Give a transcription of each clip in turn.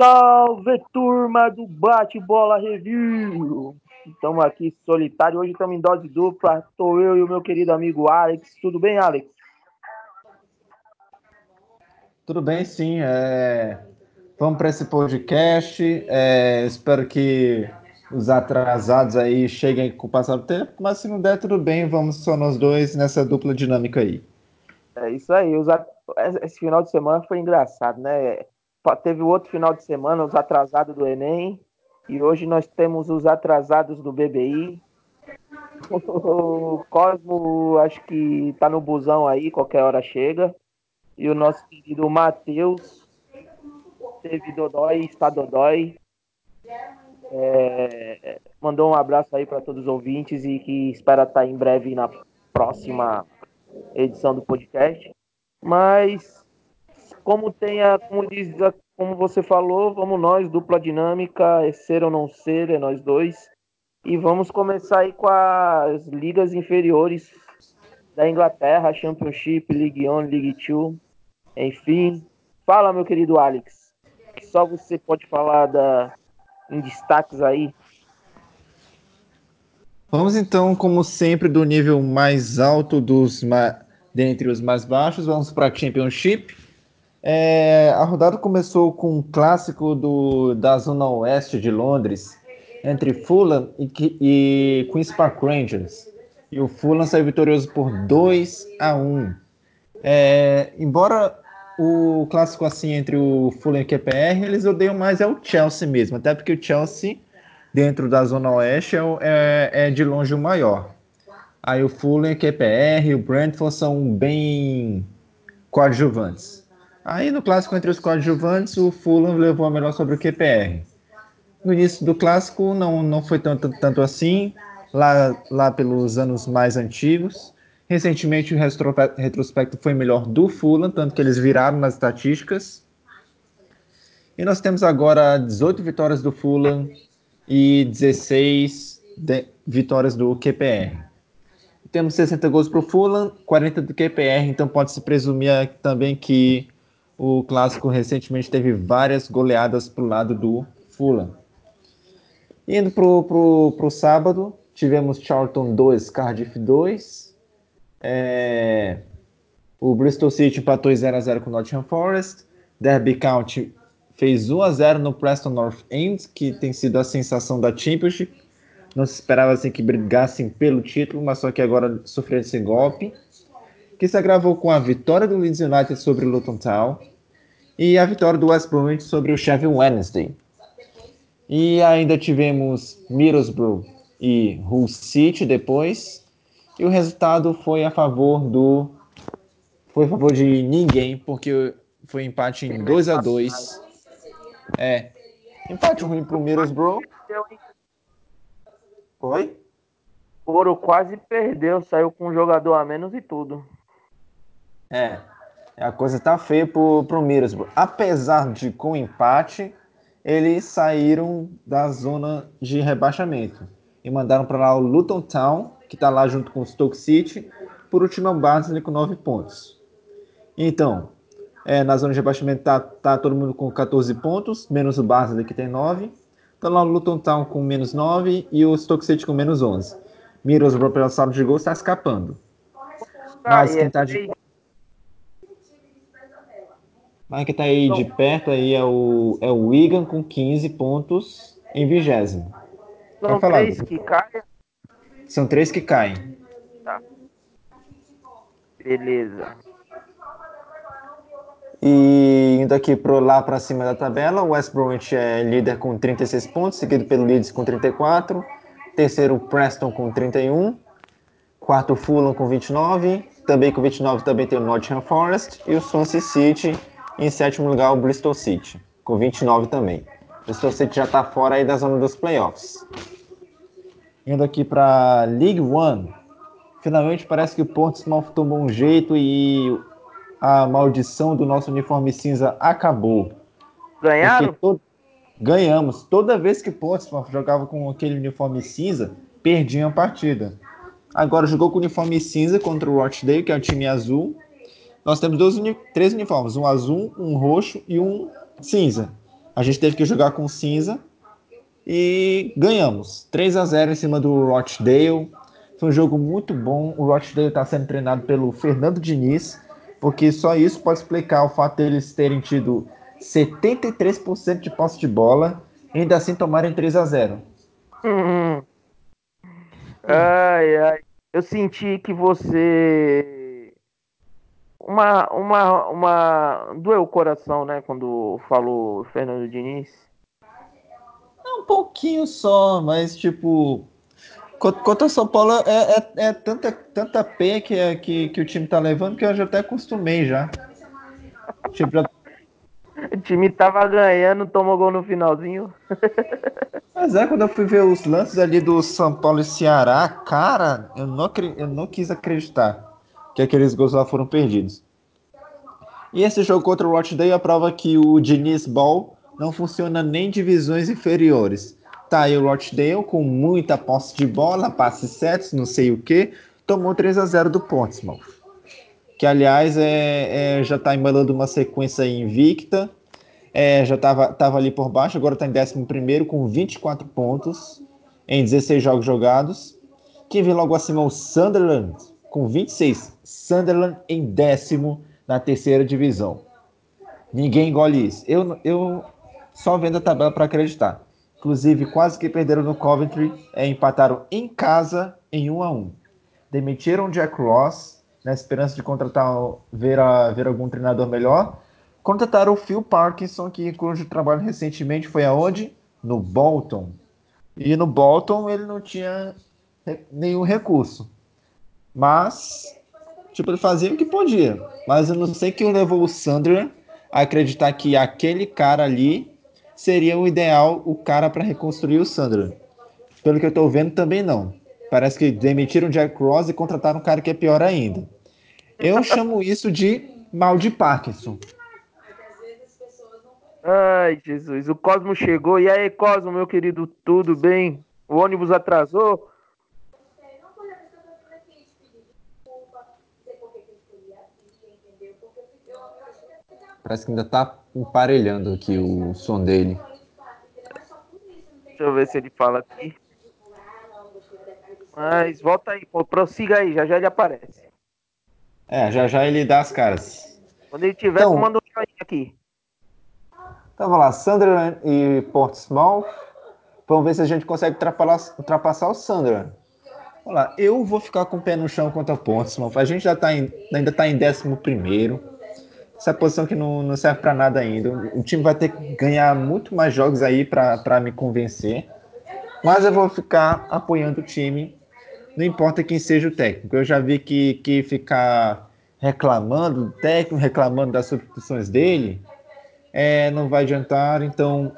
Salve turma do Bate Bola Review! Estamos aqui solitário, hoje estamos em dose dupla. Estou eu e o meu querido amigo Alex. Tudo bem, Alex? Tudo bem, sim. É... Vamos para esse podcast. É... Espero que os atrasados aí cheguem com o passar do tempo, mas se não der, tudo bem. Vamos só nós dois nessa dupla dinâmica aí. É isso aí. Esse final de semana foi engraçado, né? teve o outro final de semana, os atrasados do Enem, e hoje nós temos os atrasados do BBI. O Cosmo, acho que tá no busão aí, qualquer hora chega. E o nosso querido Matheus teve Dodói, está Dodói. É, mandou um abraço aí para todos os ouvintes e que espera estar tá em breve na próxima edição do podcast. Mas como tem a, como diz, como você falou, vamos nós, dupla dinâmica, é ser ou não ser, é nós dois. E vamos começar aí com as ligas inferiores da Inglaterra, Championship, League One, League Two, enfim. Fala, meu querido Alex. Só você pode falar da, em destaques aí. Vamos então, como sempre, do nível mais alto dos dentre os mais baixos, vamos para a Championship. É, a rodada começou com um clássico do, da zona oeste de Londres, entre Fulham e, e Queen's Park Rangers. E o Fulham saiu vitorioso por 2 a 1. É, embora o clássico assim entre o Fulham e o QPR, eles odeiam mais é o Chelsea mesmo, até porque o Chelsea, dentro da zona oeste, é, é, é de longe o maior. Aí o Fulham, o QPR e o Brentford são bem coadjuvantes. Aí no clássico entre os coadjuvantes, o Fulham levou a melhor sobre o QPR. No início do clássico não, não foi tanto, tanto assim, lá, lá pelos anos mais antigos. Recentemente o retrospecto foi melhor do Fulham, tanto que eles viraram nas estatísticas. E nós temos agora 18 vitórias do Fulham e 16 vitórias do QPR. Temos 60 gols para o Fulham, 40 do QPR, então pode-se presumir também que o clássico recentemente teve várias goleadas para o lado do Fulham. Indo para o sábado, tivemos Charlton 2, Cardiff 2. É, o Bristol City empatou 0x0 com o Nottingham Forest. Derby County fez 1x0 no Preston North End, que tem sido a sensação da Championship. Não se esperava assim que brigassem pelo título, mas só que agora sofreram esse golpe. Que se agravou com a vitória do Leeds United sobre o Luton Town e a vitória do West Bromwich sobre o Sheffield Wednesday. E ainda tivemos Middlesbrough e Hull City depois. E o resultado foi a favor do foi a favor de ninguém, porque foi empate em 2 a 2. É. Empate ruim pro Middlesbrough. Foi? Ouro quase perdeu, saiu com um jogador a menos e tudo. É. A coisa tá feia pro, pro Middlesbrough. Apesar de com empate, eles saíram da zona de rebaixamento e mandaram para lá o Luton Town, que está lá junto com o Stoke City, por último é o Barnsley com 9 pontos. Então, é, na zona de rebaixamento tá, tá todo mundo com 14 pontos, menos o Barnsley que tem 9. Tá lá o Luton Town com menos 9 e o Stoke City com menos 11. Middlesbrough pelo saldo de gol está escapando. Mas quem tá de mas que está aí de perto aí é o, é o Wigan com 15 pontos em vigésimo. São três que caem? São três que caem. Tá. Beleza. E indo aqui pro, lá para cima da tabela, o West Bromwich é líder com 36 pontos, seguido pelo Leeds com 34, terceiro Preston com 31, quarto Fulham com 29, também com 29 também tem o Nottingham Forest e o Swansea City em sétimo lugar, o Bristol City, com 29 também. O Bristol City já está fora aí da zona dos playoffs. Indo aqui para League One. Finalmente parece que o Portsmouth tomou um jeito e a maldição do nosso uniforme cinza acabou. Ganharam? To... Ganhamos. Toda vez que Portsmouth jogava com aquele uniforme cinza, perdia a partida. Agora jogou com o uniforme cinza contra o Rochdale, que é o time azul. Nós temos dois, três uniformes, um azul, um roxo e um cinza. A gente teve que jogar com cinza e ganhamos. 3 a 0 em cima do Rochdale. Foi um jogo muito bom. O Rochdale está sendo treinado pelo Fernando Diniz, porque só isso pode explicar o fato deles terem tido 73% de posse de bola e ainda assim tomarem 3 a 0 Uhum. Ai, ai. Eu senti que você. Uma, uma, uma. Doeu o coração, né? Quando falou Fernando Diniz. Um pouquinho só, mas tipo. Contra o São Paulo é, é, é, tanta, tanta P que, é, que, que o time tá levando que eu já até acostumei já. Tipo, já o time tava ganhando, tomou gol no finalzinho. Mas é, quando eu fui ver os lances ali do São Paulo e Ceará, cara, eu não, eu não quis acreditar que aqueles gols lá foram perdidos. E esse jogo contra o Rochdale é a prova que o Diniz Ball não funciona nem em divisões inferiores. Tá aí o Rochdale com muita posse de bola, passes certos, não sei o que, tomou 3 a 0 do Portsmouth que aliás é, é já está embalando uma sequência invicta, é, já estava tava ali por baixo, agora está em 11 com 24 pontos em 16 jogos jogados. Quem vem logo acima é o Sunderland, com 26. Sunderland em décimo na terceira divisão. Ninguém engole isso. Eu, eu só vendo a tabela para acreditar. Inclusive, quase que perderam no Coventry, é, empataram em casa em 1 a 1 Demitiram Jack Ross, na esperança de contratar, ver, a, ver algum treinador melhor. Contrataram o Phil Parkinson, que cujo trabalho recentemente foi aonde? No Bolton. E no Bolton ele não tinha nenhum recurso. Mas, tipo, ele fazia o que podia. Mas eu não sei que levou o Sandra a acreditar que aquele cara ali seria o ideal, o cara para reconstruir o Sandra. Pelo que eu estou vendo, também não. Parece que demitiram o Jack Ross e contrataram um cara que é pior ainda. Eu chamo isso de mal de Parkinson. Ai, Jesus. O Cosmo chegou. E aí, Cosmo, meu querido, tudo bem? O ônibus atrasou? Parece que ainda tá emparelhando aqui o som dele. Deixa eu ver se ele fala aqui. Mas volta aí, pô, prossiga aí, já já ele aparece. É, já já ele dá as caras. Quando ele tiver, então, manda um joinha aqui. Então vamos lá, Sunderland e Portsmouth. Vamos ver se a gente consegue ultrapassar o Sunderland. Vamos lá, eu vou ficar com o pé no chão contra o Portsmouth. A gente já tá em, ainda está em 11 primeiro. Essa posição que não, não serve para nada ainda. O time vai ter que ganhar muito mais jogos aí para me convencer. Mas eu vou ficar apoiando o time não importa quem seja o técnico. Eu já vi que, que ficar reclamando do técnico, reclamando das substituições dele, é, não vai adiantar. Então,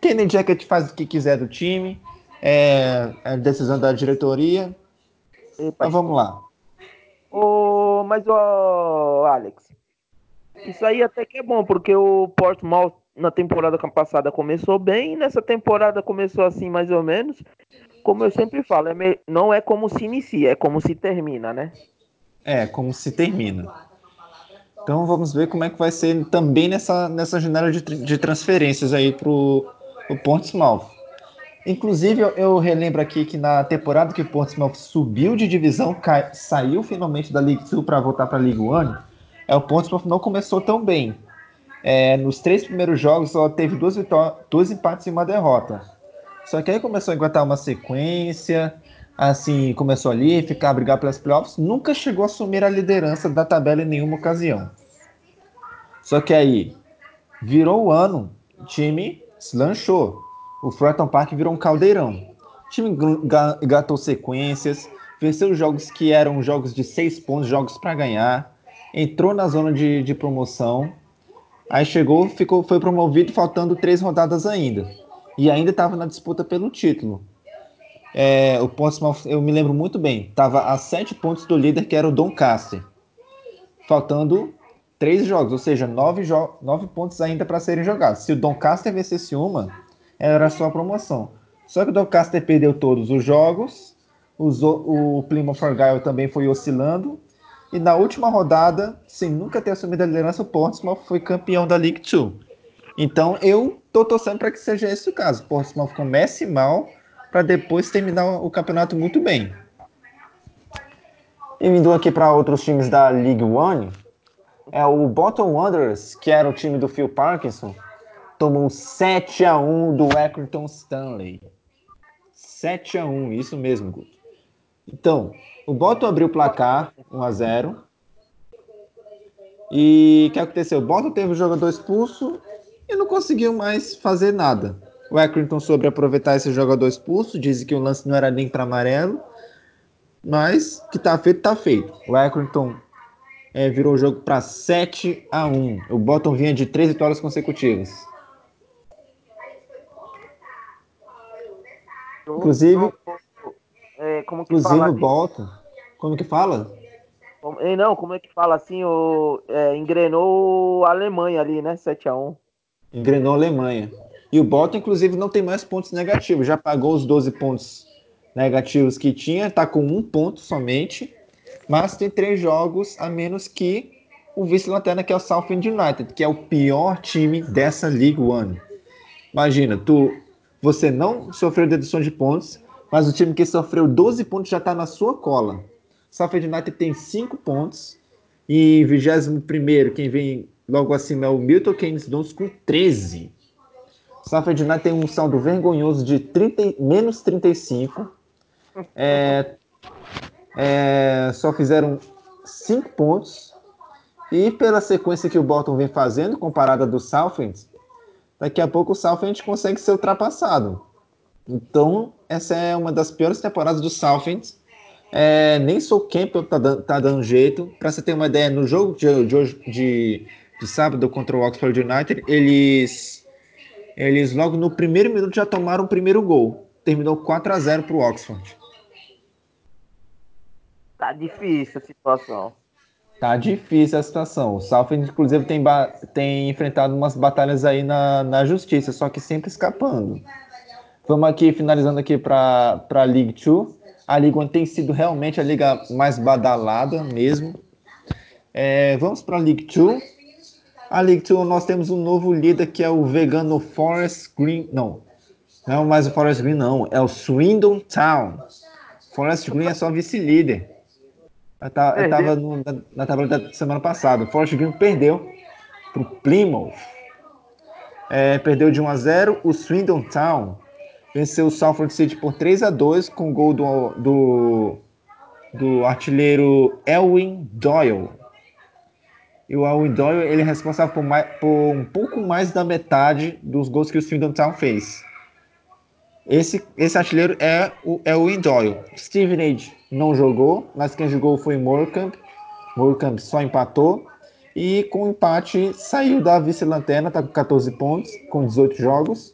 Kenny Jacket faz o que quiser do time, é, é decisão da diretoria. Epa. Mas vamos lá. Ô, mas, ô, Alex, isso aí até que é bom, porque o Portsmouth na temporada passada começou bem, nessa temporada começou assim mais ou menos como eu sempre falo, é me... não é como se inicia, é como se termina, né? É, como se termina. Então vamos ver como é que vai ser também nessa, nessa janela de, de transferências aí pro, pro Portsmouth. Inclusive, eu, eu, relembro aqui que na temporada que o Portsmouth subiu de divisão, cai, saiu finalmente da League 2 para voltar para a League One, é, o Portsmouth não começou tão bem. É, nos três primeiros jogos, só teve duas, empates e uma derrota. Só que aí começou a encontrar uma sequência, assim, começou ali, ficar a brigar pelas playoffs, nunca chegou a assumir a liderança da tabela em nenhuma ocasião. Só que aí, virou o ano, o time lanchou. O Fratton Park virou um caldeirão. O time gatou sequências, venceu jogos que eram jogos de seis pontos, jogos para ganhar, entrou na zona de, de promoção, aí chegou, ficou, foi promovido faltando três rodadas ainda e ainda estava na disputa pelo título. É, o Portsmouth, eu me lembro muito bem, estava a sete pontos do líder, que era o Doncaster. Faltando três jogos, ou seja, nove, jo nove pontos ainda para serem jogados. Se o Doncaster vencesse uma, era só a promoção. Só que o Doncaster perdeu todos os jogos, o Plymouth Argyle também foi oscilando, e na última rodada, sem nunca ter assumido a liderança, o Portsmouth foi campeão da League Two. Então eu tô torcendo para que seja esse o caso. O Portsmouth comece mal para depois terminar o campeonato muito bem. E vindo aqui para outros times da League One, é o Bottom Wanderers, que era o time do Phil Parkinson, tomou 7 a 1 do Accrington Stanley. 7 a 1, isso mesmo, Guto. Então, o Bottom abriu o placar 1 a 0. E o que aconteceu? O Bottom teve o jogador expulso e não conseguiu mais fazer nada. O Accrington soube aproveitar esse jogador expulso, disse que o lance não era nem para amarelo, mas que tá feito, tá feito. O Accrington é, virou o jogo para 7 a 1. O Bottom vinha de três vitórias consecutivas. Inclusive, é, como que inclusive fala o Bottom, como que fala? Como, não, como é que fala assim? O, é, engrenou a Alemanha ali, né? 7x1. Engrenou a Alemanha. E o Bottom, inclusive, não tem mais pontos negativos. Já pagou os 12 pontos negativos que tinha, tá com um ponto somente, mas tem três jogos a menos que o vice-lanterna, que é o Southend United, que é o pior time dessa League One. Imagina, tu, você não sofreu dedução de pontos, mas o time que sofreu 12 pontos já está na sua cola. Southend United tem 5 pontos, e 21 quem vem logo acima é o Milton Keynes Dons com 13. Southend United tem um saldo vergonhoso de 30, menos 35 é, é, só fizeram cinco pontos. E pela sequência que o Bolton vem fazendo, comparada do Southend, daqui a pouco o Southend consegue ser ultrapassado. Então, essa é uma das piores temporadas do Southend. É, nem sou Campbell tá, tá dando jeito. Para você ter uma ideia, no jogo de, de, de, de sábado contra o Oxford United, eles, eles logo no primeiro minuto já tomaram o primeiro gol. Terminou 4 a 0 para o Oxford. Tá difícil a situação. Tá difícil a situação. O Southend, inclusive, tem, tem enfrentado umas batalhas aí na, na justiça, só que sempre escapando. Vamos aqui, finalizando aqui para a League 2. A League 1 tem sido realmente a liga mais badalada mesmo. É, vamos para a League 2. A League 2 nós temos um novo líder que é o vegano Forest Green. Não, não é mais o Forest Green, não. É o Swindon Town. Forest Green é só vice-líder. Eu, tá, eu tava no, na, na, tabela da semana passada. O Forest Green perdeu para o Plymouth. É, perdeu de 1 a 0. O Swindon Town venceu o Salford City por 3 a 2 com o gol do, do, do artilheiro Elwin Doyle. E o Elwin Doyle ele é responsável por, mais, por um pouco mais da metade dos gols que o Swindon Town fez. Esse, esse artilheiro é o, o Doyle. Steven Age não jogou, mas quem jogou foi Morecambe. Morecambe só empatou. E com o empate saiu da vice-lanterna, está com 14 pontos, com 18 jogos.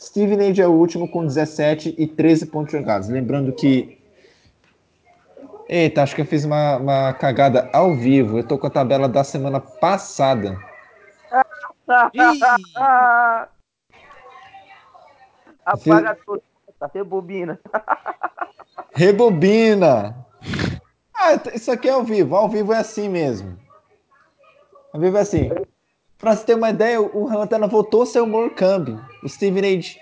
Steven Age é o último com 17 e 13 pontos jogados. Lembrando que. Eita, acho que eu fiz uma, uma cagada ao vivo. Eu tô com a tabela da semana passada. Apaga tudo. Tá rebobina. Rebobina. Ah, isso aqui é ao vivo. Ao vivo é assim mesmo. Ao vivo é assim. Pra você ter uma ideia, o Lanterna voltou a ser o Morecambe. O Steven Age.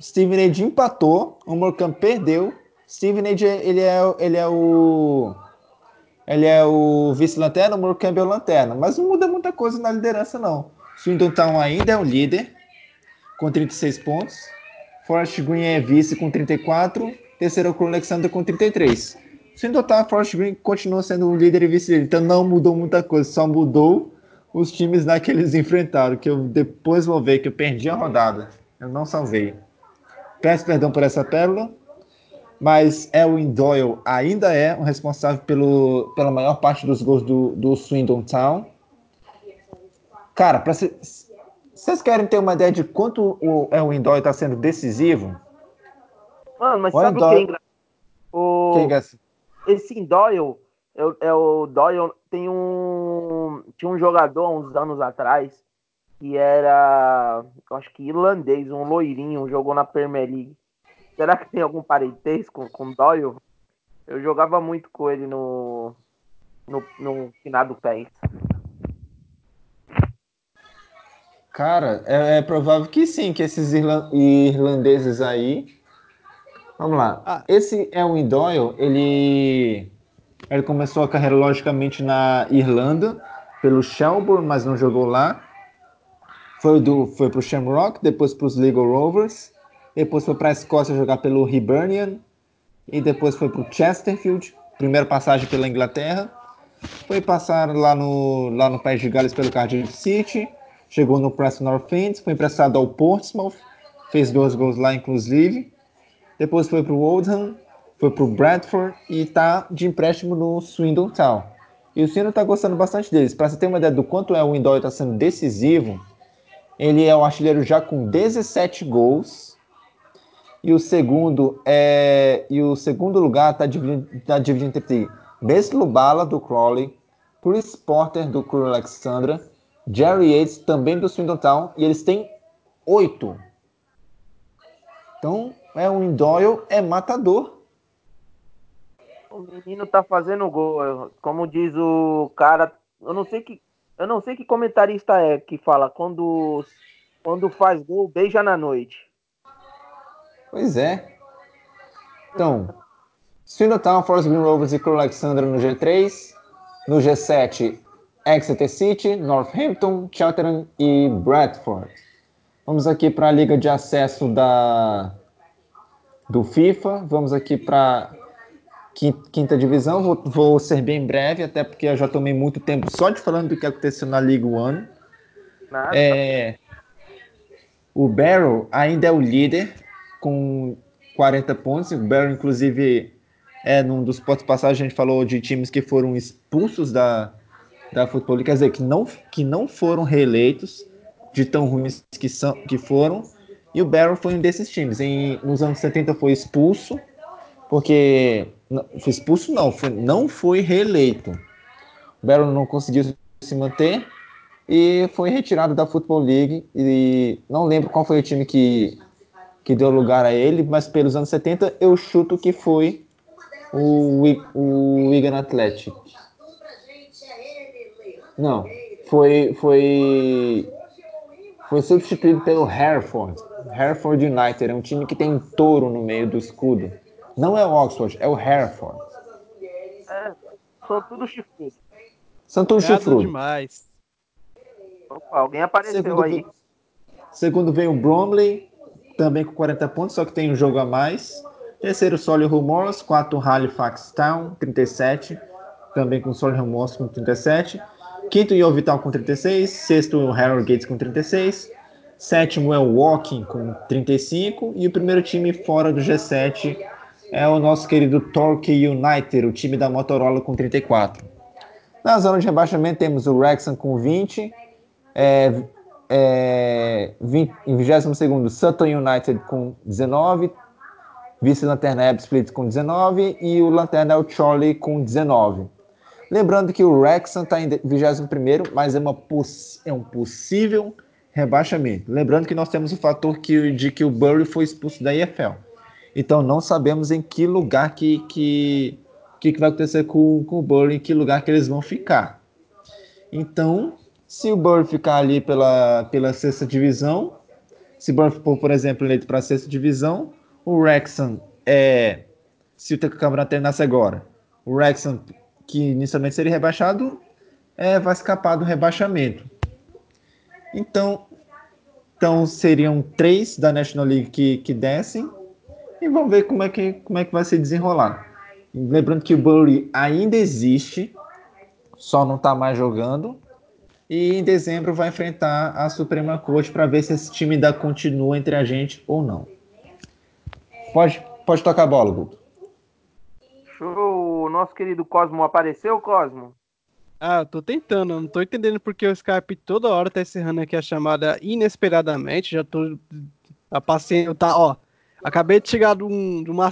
O Steven Age empatou. O Morecambe perdeu. Steven Age, ele é, ele é o. Ele é o vice-lanterna, o Morecambe é o lanterna. Mas não muda muita coisa na liderança, não. Swindon Town ainda é o líder, com 36 pontos. Forest Green é vice com 34, terceiro é o Alexander com 33. Sem dotar, Forest Green continua sendo o líder e vice-líder, então não mudou muita coisa, só mudou os times lá que eles enfrentaram, que eu depois vou ver que eu perdi a rodada, eu não salvei. Peço perdão por essa pérola, mas Elwin Doyle ainda é o responsável pelo, pela maior parte dos gols do, do Swindon Town. Cara, vocês querem ter uma ideia de quanto o Elwin Doyle está sendo decisivo? Mano, mas o sabe o que é engraçado? O... Quem é esse? Esse Doyle Eu, é o Doyle tem um. Tinha um jogador uns anos atrás que era. Eu acho que irlandês, um loirinho, jogou na Premier League. Será que tem algum parentesco com, com Doyle? Eu jogava muito com ele no. No, no finado PES. Cara, é, é, provável que sim, que esses irlandeses aí. Vamos lá. Ah. Esse é um Doyle, ele. Ele começou a carreira, logicamente, na Irlanda, pelo Shelbourne, mas não jogou lá. Foi, do, foi pro Shamrock, depois para os Legal Rovers, depois foi para a Escócia jogar pelo Hibernian, e depois foi pro Chesterfield, primeira passagem pela Inglaterra. Foi passar lá no, lá no País de Gales pelo Cardiff City, chegou no Preston North End, foi emprestado ao Portsmouth, fez dois gols lá, inclusive. Depois foi para o Oldham, foi para o Bradford e está de empréstimo no Swindon Town. E o Swindon está gostando bastante deles. Para você ter uma ideia do quanto é o Indoy está sendo decisivo, ele é o artilheiro já com 17 gols. E o segundo é e o segundo lugar está dividido, tá dividido entre Beslubala do Crawley, Chris Porter do Crew Alexandra Jerry Yates, também do Swindon Town, e eles têm oito. Então, é um Doyle é matador. O menino tá fazendo gol. Como diz o cara, eu não sei que eu não sei que comentarista é que fala quando quando faz gol, beija na noite. Pois é. Então, Swindon Forest Green Rovers e Crew Alexandra no G3. No G7, Exeter City, Northampton, Cheltenham e Bradford. Vamos aqui para a liga de acesso da do FIFA. Vamos aqui para quinta divisão. Vou, vou, ser bem breve, até porque eu já tomei muito tempo só de falando do que aconteceu na Liga One. É, o Barrow ainda é o líder com 40 pontos. O Barrow, inclusive, é num dos pontos passados a gente falou de times que foram expulsos da, da Futebol quer dizer, que não, que não foram reeleitos, de tão ruins que, são, que foram, e o Barrow foi um desses times. Em, nos anos 70 foi expulso, porque. Não, foi expulso não, foi, não foi reeleito. O Barrow não conseguiu se manter e foi retirado da Football League. E não lembro qual foi o time que, que deu lugar a ele, mas pelos anos 70 eu chuto que foi o, o Wigan Athletic. Não, foi, foi, foi substituído pelo Hereford. Hereford United é um time que tem um touro no meio do escudo. Não é o Oxford, é o Hereford. É, são tudo chifrudo. São tudo chifrudo. demais. Opa, alguém apareceu segundo, aí. Segundo vem o Bromley, também com 40 pontos, só que tem um jogo a mais. Terceiro, Solihull Moors. Quarto, Halifax Town, 37. Também com Solihull Moors com 37. Quinto, o Vital com 36. Sexto, o Harold Gates com 36. Sétimo é o Walking com 35. E o primeiro time fora do G7 é o nosso querido Torquay United, o time da Motorola com 34. Na zona de rebaixamento temos o Wrexham com 20. É, é, 20 em 22 Sutton United com 19. Vice-lanterna Split com 19 e o lanterna é o Charlie com 19. Lembrando que o Wrexham está em 21 mas é, uma é um possível rebaixamento. Lembrando que nós temos o fator que, de que o Bury foi expulso da EFL. Então não sabemos em que lugar que, que, que, vai acontecer com, com o Bury, em que lugar que eles vão ficar. Então, se o Bury ficar ali pela, pela sexta divisão, se o Bury for, por exemplo, eleito para a sexta divisão, o Wrexham é. Se o campeonato terminasse agora, o Wrexham que inicialmente seria rebaixado, é, vai escapar do rebaixamento. Então, então seriam três da National League que, que descem e vamos ver como é que, como é que vai se desenrolar. Lembrando que o Bury ainda existe, só não está mais jogando. E em dezembro vai enfrentar a Suprema Corte para ver se esse time ainda continua entre a gente ou não. Pode, pode tocar a bola, Guto. O nosso querido Cosmo apareceu, Cosmo? Ah, eu tô tentando, não tô entendendo porque o Skype toda hora tá encerrando aqui a chamada inesperadamente. Já tô. A paciência tá, ó. Acabei de chegar de, um, de uma.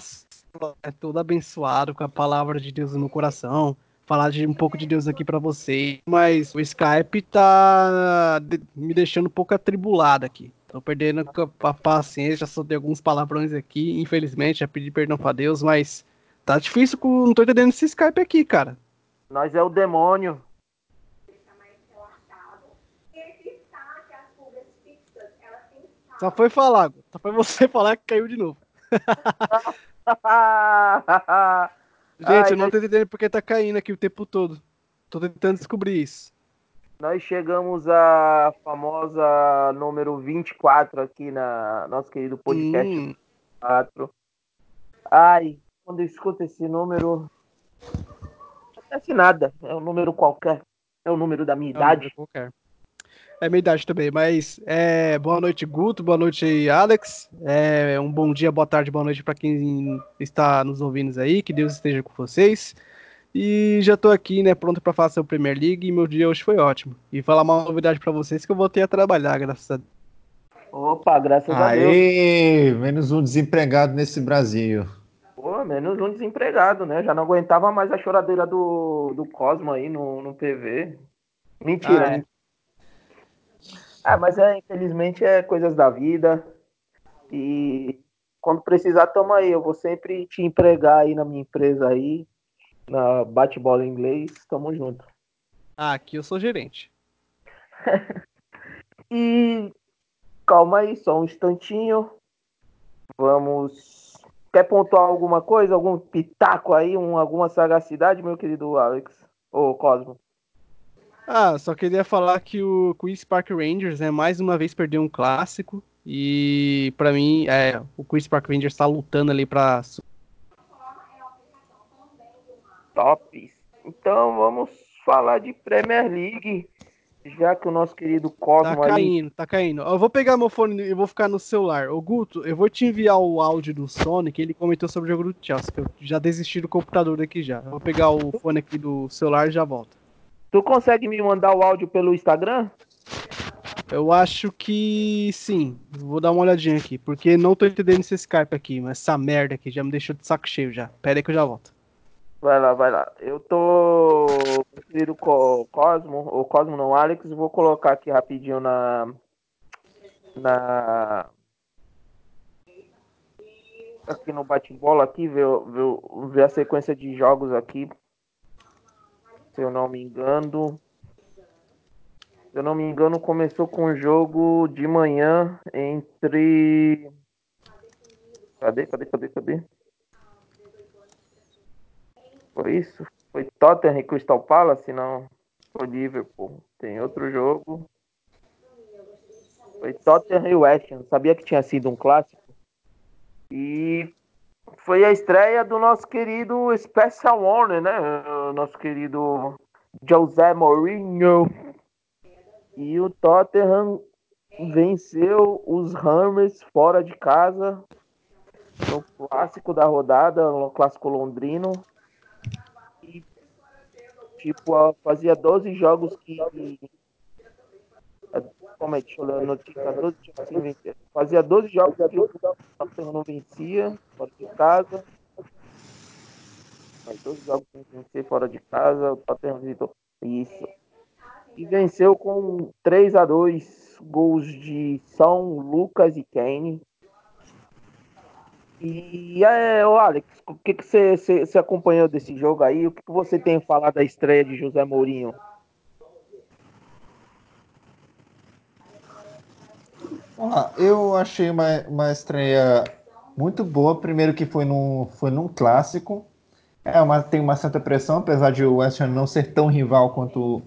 É, todo abençoado com a palavra de Deus no coração. falar de um pouco de Deus aqui para vocês, mas o Skype tá me deixando um pouco atribulado aqui. Tô perdendo a paciência, só tem alguns palavrões aqui, infelizmente, já pedi perdão pra Deus, mas tá difícil, com... não tô entendendo esse Skype aqui, cara. Nós é o demônio. Só foi falar, só foi você falar que caiu de novo. Gente, eu não tô entendendo porque tá caindo aqui o tempo todo. Tô tentando descobrir isso. Nós chegamos à famosa número 24 aqui na nosso querido podcast hum. 4. Ai, quando eu escuto esse número, não acontece nada. É um número qualquer. É o número da minha é idade. Um qualquer. É minha idade também, mas é, boa noite, Guto, boa noite, Alex. É, um bom dia, boa tarde, boa noite para quem está nos ouvindo aí. Que Deus esteja com vocês. E já tô aqui, né, pronto para fazer o Premier League e meu dia hoje foi ótimo. E falar uma novidade para vocês que eu voltei a trabalhar, graças a Deus. Opa, graças Aê, a Deus. menos um desempregado nesse Brasil. Pô, menos um desempregado, né? Já não aguentava mais a choradeira do, do Cosmo aí no, no PV. Mentira, ah, é. Ah, mas é, infelizmente é coisas da vida. E quando precisar, toma aí. Eu vou sempre te empregar aí na minha empresa aí na bate-bola em inglês, tamo junto. Ah, aqui eu sou gerente. e calma aí, só um instantinho. Vamos. Quer pontuar alguma coisa? Algum pitaco aí? Um, alguma sagacidade, meu querido Alex? Ou Cosmo? Ah, só queria falar que o Queen's Park Rangers, né, mais uma vez perdeu um clássico. E para mim, é, o Queen's Park Rangers está lutando ali para tops. Então vamos falar de Premier League, já que o nosso querido Cosmo Tá caindo, tá caindo. Eu vou pegar meu fone e vou ficar no celular. Ô Guto, eu vou te enviar o áudio do Sonic, ele comentou sobre o jogo do Chelsea, que eu já desisti do computador aqui já. Eu vou pegar o fone aqui do celular e já volto. Tu consegue me mandar o áudio pelo Instagram? Eu acho que sim. Vou dar uma olhadinha aqui, porque não tô entendendo esse Skype aqui, mas essa merda aqui já me deixou de saco cheio já. Pera aí que eu já volto. Vai lá, vai lá. Eu tô. Prefiro o Cosmo, o Cosmo não, Alex. Vou colocar aqui rapidinho na. Na. Aqui no bate-bola, aqui, ver, ver, ver a sequência de jogos aqui. Se eu não me engano. Se eu não me engano, começou com o jogo de manhã entre. Cadê, cadê, cadê, cadê? Foi isso? Foi Tottenham e Crystal Palace? Não. Foi Liverpool. Tem outro jogo. Foi Tottenham e West Ham. Sabia que tinha sido um clássico. E foi a estreia do nosso querido Special Warner, né? O nosso querido José Mourinho. E o Tottenham venceu os Hammers fora de casa no clássico da rodada, no clássico londrino. Tipo, fazia 12 jogos que. Como é? Deixa eu ler a notícia. 12, assim, fazia 12 jogos que o Tottenham não vencia, fora de casa. Mas 12 jogos sem vencer fora de casa, o Tottenham visitou. Isso. E venceu com 3 a 2 gols de São Lucas e Kane. E é, o Alex, o que, você, acompanhou desse jogo aí? O que, que você tem falado da estreia de José Mourinho? Eu achei uma, uma estreia muito boa. Primeiro que foi num, foi num clássico. É uma, tem uma certa pressão, apesar de o West Ham não ser tão rival quanto,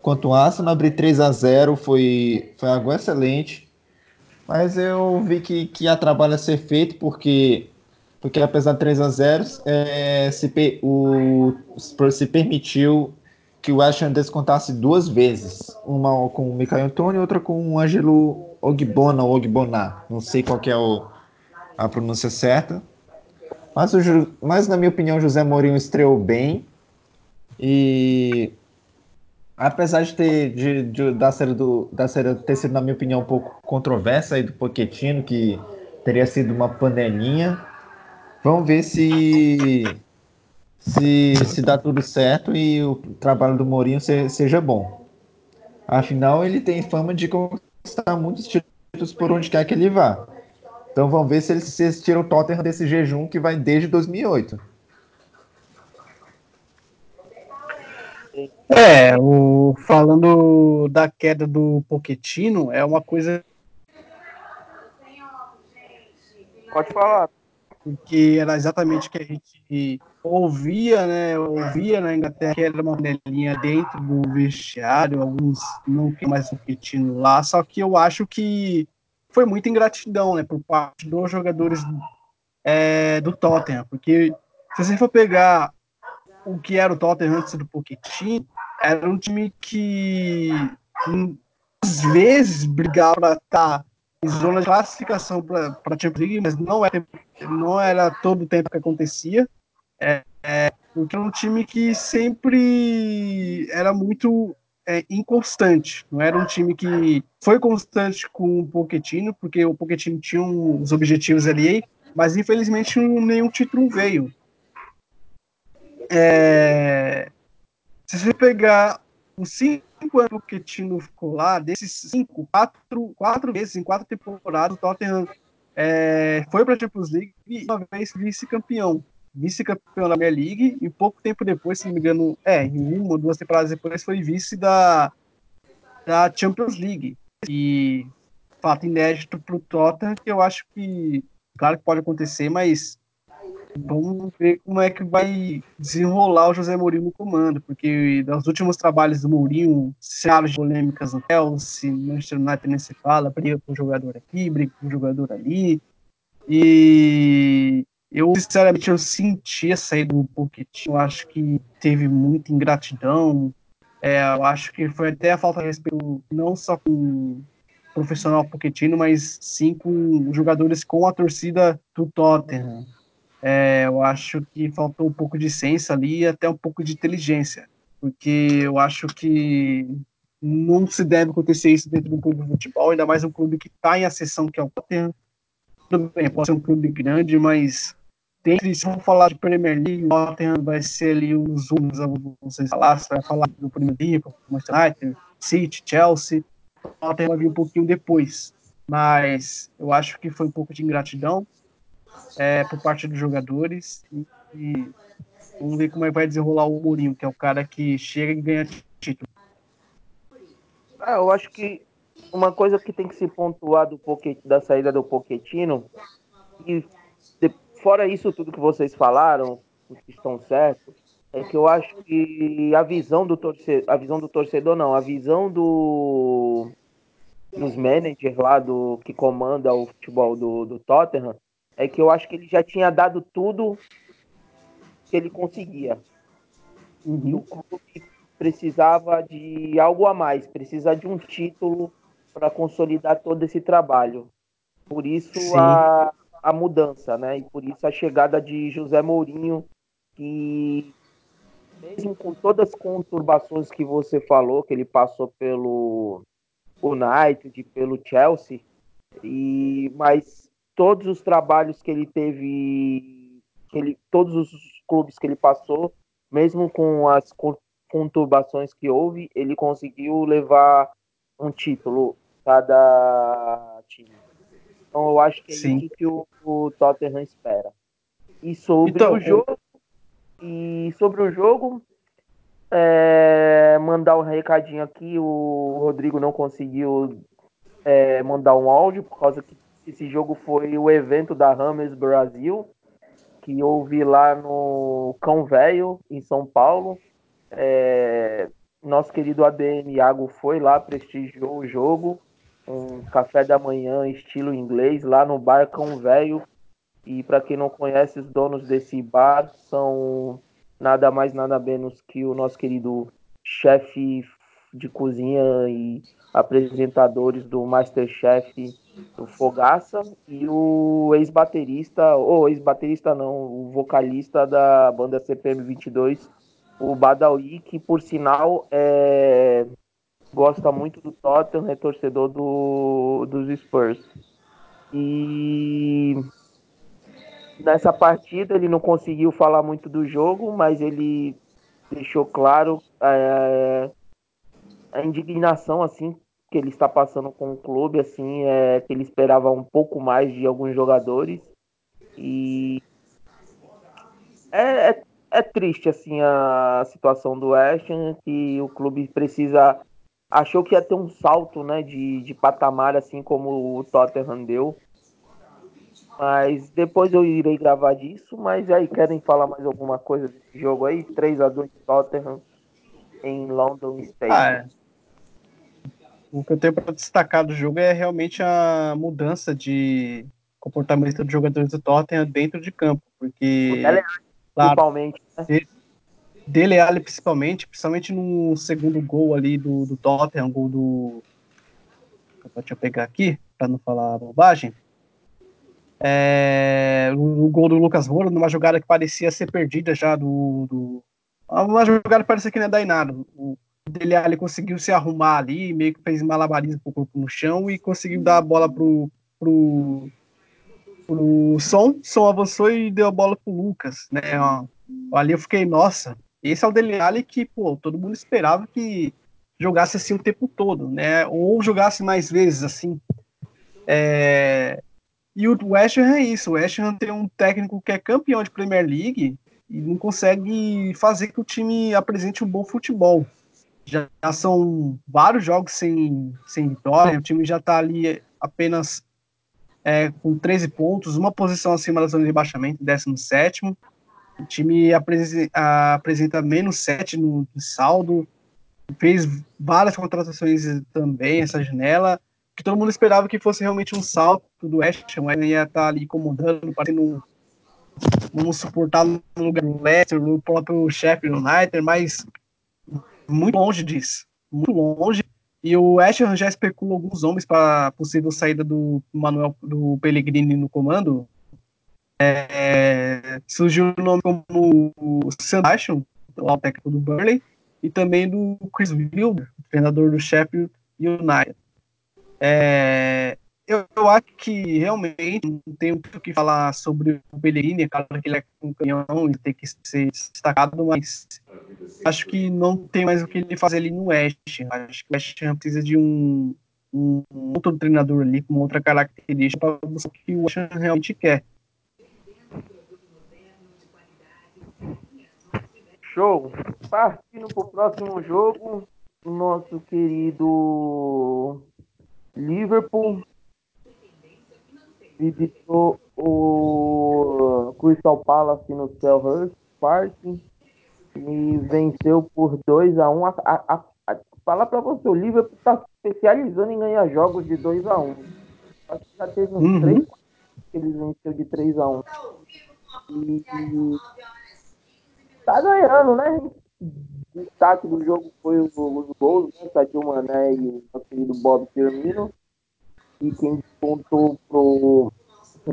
quanto o Arsenal. Abrir 3 a 0 foi, foi algo excelente. Mas eu vi que, que há trabalho a ser feito, porque, porque apesar de 3 a 0 é, se, o, se permitiu que o Ham descontasse duas vezes. Uma com o Michael Antônio e outra com o Ângelo Ogbona ou Ogbona. Não sei qual é o, a pronúncia certa. Mas, o, mas, na minha opinião, José Mourinho estreou bem. E apesar de ter de, de, da série do da série ter sido na minha opinião um pouco controversa aí do Pochettino que teria sido uma panelinha vamos ver se se, se dá tudo certo e o trabalho do Mourinho se, seja bom. Afinal, ele tem fama de conquistar muitos títulos por onde quer que ele vá. Então vamos ver se eles, se tiram o Tottenham desse jejum que vai desde 2008. É, o, falando da queda do Poquetino, é uma coisa. Pode falar. Que era exatamente o que a gente ouvia, né? Ouvia na Inglaterra que era uma panelinha dentro do vestiário, alguns não mais o Poquetino lá, só que eu acho que foi muita ingratidão, né, por parte dos jogadores é, do Tottenham, porque se você for pegar o que era o Tottenham antes do Pochettino, era um time que às vezes brigava para estar tá em zona de classificação para a Champions League, mas não era, não era todo o tempo que acontecia. É, é, porque era um time que sempre era muito é, inconstante. Não era um time que foi constante com o Pochettino, porque o Pochettino tinha uns objetivos ali, mas infelizmente nenhum título veio. É, se você pegar os cinco anos que o Pochettino ficou lá, desses cinco, quatro, quatro vezes, em quatro temporadas, o Tottenham é, foi para a Champions League e uma vez vice-campeão. Vice-campeão da Premier League e pouco tempo depois, se não me engano, é, em uma ou duas temporadas depois, foi vice da, da Champions League. E fato inédito para o Tottenham, que eu acho que, claro que pode acontecer, mas Vamos ver como é que vai desenrolar o José Mourinho no comando, porque nos últimos trabalhos do Mourinho, de polêmicas no Chelsea, Manchester United nem se fala, briga com o jogador aqui, briga com o jogador ali. E eu, sinceramente, eu senti a saída do Pochettino, acho que teve muita ingratidão, é, eu acho que foi até a falta de respeito, não só com o profissional Pochettino, mas sim com os jogadores com a torcida do Tottenham. É, eu acho que faltou um pouco de senso ali e até um pouco de inteligência, porque eu acho que não se deve acontecer isso dentro de um clube de futebol, ainda mais um clube que está em ascensão, que é o Tottenham. Tudo bem, pode ser um clube grande, mas tem, se for falar de Premier League, o Tottenham vai ser ali os únicos, vocês falar, você vai falar do Premier League, Manchester United, City, Chelsea, o Tottenham vai vir um pouquinho depois, mas eu acho que foi um pouco de ingratidão, é, por parte dos jogadores e, e, vamos ver como é que vai desenrolar o Mourinho, que é o cara que chega e ganha título. É, eu acho que uma coisa que tem que se pontuar do Poquet, da saída do Poquetino, e de, fora isso tudo que vocês falaram, que estão certos, é que eu acho que a visão do torcedor, a visão do torcedor não, a visão do dos managers lá do que comanda o futebol do, do Tottenham é que eu acho que ele já tinha dado tudo que ele conseguia. Uhum. E o clube precisava de algo a mais, precisa de um título para consolidar todo esse trabalho. Por isso a, a mudança, né? E por isso a chegada de José Mourinho, que mesmo com todas as conturbações que você falou, que ele passou pelo United, pelo Chelsea, e mas todos os trabalhos que ele teve, que ele, todos os clubes que ele passou, mesmo com as conturbações que houve, ele conseguiu levar um título cada time. Então eu acho que é Sim. isso que o, o, Tottenham espera. E sobre então, o jogo, e sobre o jogo, é, mandar um recadinho aqui, o Rodrigo não conseguiu é, mandar um áudio por causa que esse jogo foi o evento da Rames Brasil, que houve lá no Cão Velho, em São Paulo. É, nosso querido ADM Iago foi lá, prestigiou o jogo. Um café da manhã estilo inglês lá no bar Cão Velho. E para quem não conhece, os donos desse bar são nada mais, nada menos que o nosso querido chefe de cozinha e apresentadores do Masterchef o Fogaça e o ex-baterista, ou ex-baterista não, o vocalista da banda CPM 22, o Badawi, que por sinal é, gosta muito do Tottenham, é torcedor do, dos Spurs. E nessa partida ele não conseguiu falar muito do jogo, mas ele deixou claro é, a indignação assim que ele está passando com o clube, assim, é que ele esperava um pouco mais de alguns jogadores e é, é, é triste assim a situação do West que o clube precisa achou que ia ter um salto, né, de, de patamar assim como o Tottenham deu. Mas depois eu irei gravar disso, mas aí querem falar mais alguma coisa desse jogo aí? 3 a 2 Tottenham em London Stadium. Ah, é. O que eu tenho para destacar do jogo é realmente a mudança de comportamento dos jogadores do Tottenham dentro de campo, porque Dele claro, principalmente, né? Dele Alli principalmente, principalmente no segundo gol ali do, do Tottenham, gol do deixa eu pegar aqui para não falar bobagem. É, o, o, gol do Lucas Moura numa jogada que parecia ser perdida já do, do uma jogada que parecia que não ia dar em nada. O, dele ele conseguiu se arrumar ali, meio que fez malabarismo com o corpo no chão e conseguiu dar a bola pro, pro, pro Som. Som avançou e deu a bola pro Lucas, né? ali eu fiquei, nossa, esse é o Dele Alli que, pô, todo mundo esperava que jogasse assim o tempo todo, né? Ou jogasse mais vezes, assim. É... E o West Ham é isso. O West Ham tem um técnico que é campeão de Premier League e não consegue fazer que o time apresente um bom futebol já, são vários jogos sem, sem vitória, o time já está ali apenas é, com 13 pontos, uma posição acima da zona de rebaixamento, 17. O time apresenta, menos 7 no, no saldo, fez várias contratações também essa janela, que todo mundo esperava que fosse realmente um salto do West Ham, ia estar tá ali incomodando, parecendo um, vamos suportar no lugar do Leicester, no próprio Sheffield United, mas muito longe disso. Muito longe. E o West já especula alguns homens para possível saída do Manuel do Pellegrini no comando. É, surgiu o nome como Sebastian, o técnico do Burley, e também do Chris Wilder, treinador do Sheffield United. É, eu, eu, acho que realmente não tem o que falar sobre o Pellegrini, é claro que ele é um campeão e tem que ser destacado, mas acho que não tem mais o que ele fazer ali no West. Acho que o West Ham precisa de um, um outro treinador ali com outra característica para buscar o que o West Ham realmente quer. Show! Partindo para o próximo jogo, nosso querido Liverpool visitou o Crystal Palace no Selhurst Park e venceu por 2 a 1 um. Falar para você, o Liverpool está especializando em ganhar jogos de 2 a 1 um. Acho que já teve uns uhum. três que eles venceu de 3 a 1 E tá ganhando, né? O destaque do jogo foi os, os gols, né? Sadio Mané e o querido Bob Firmino. E quem contou pro,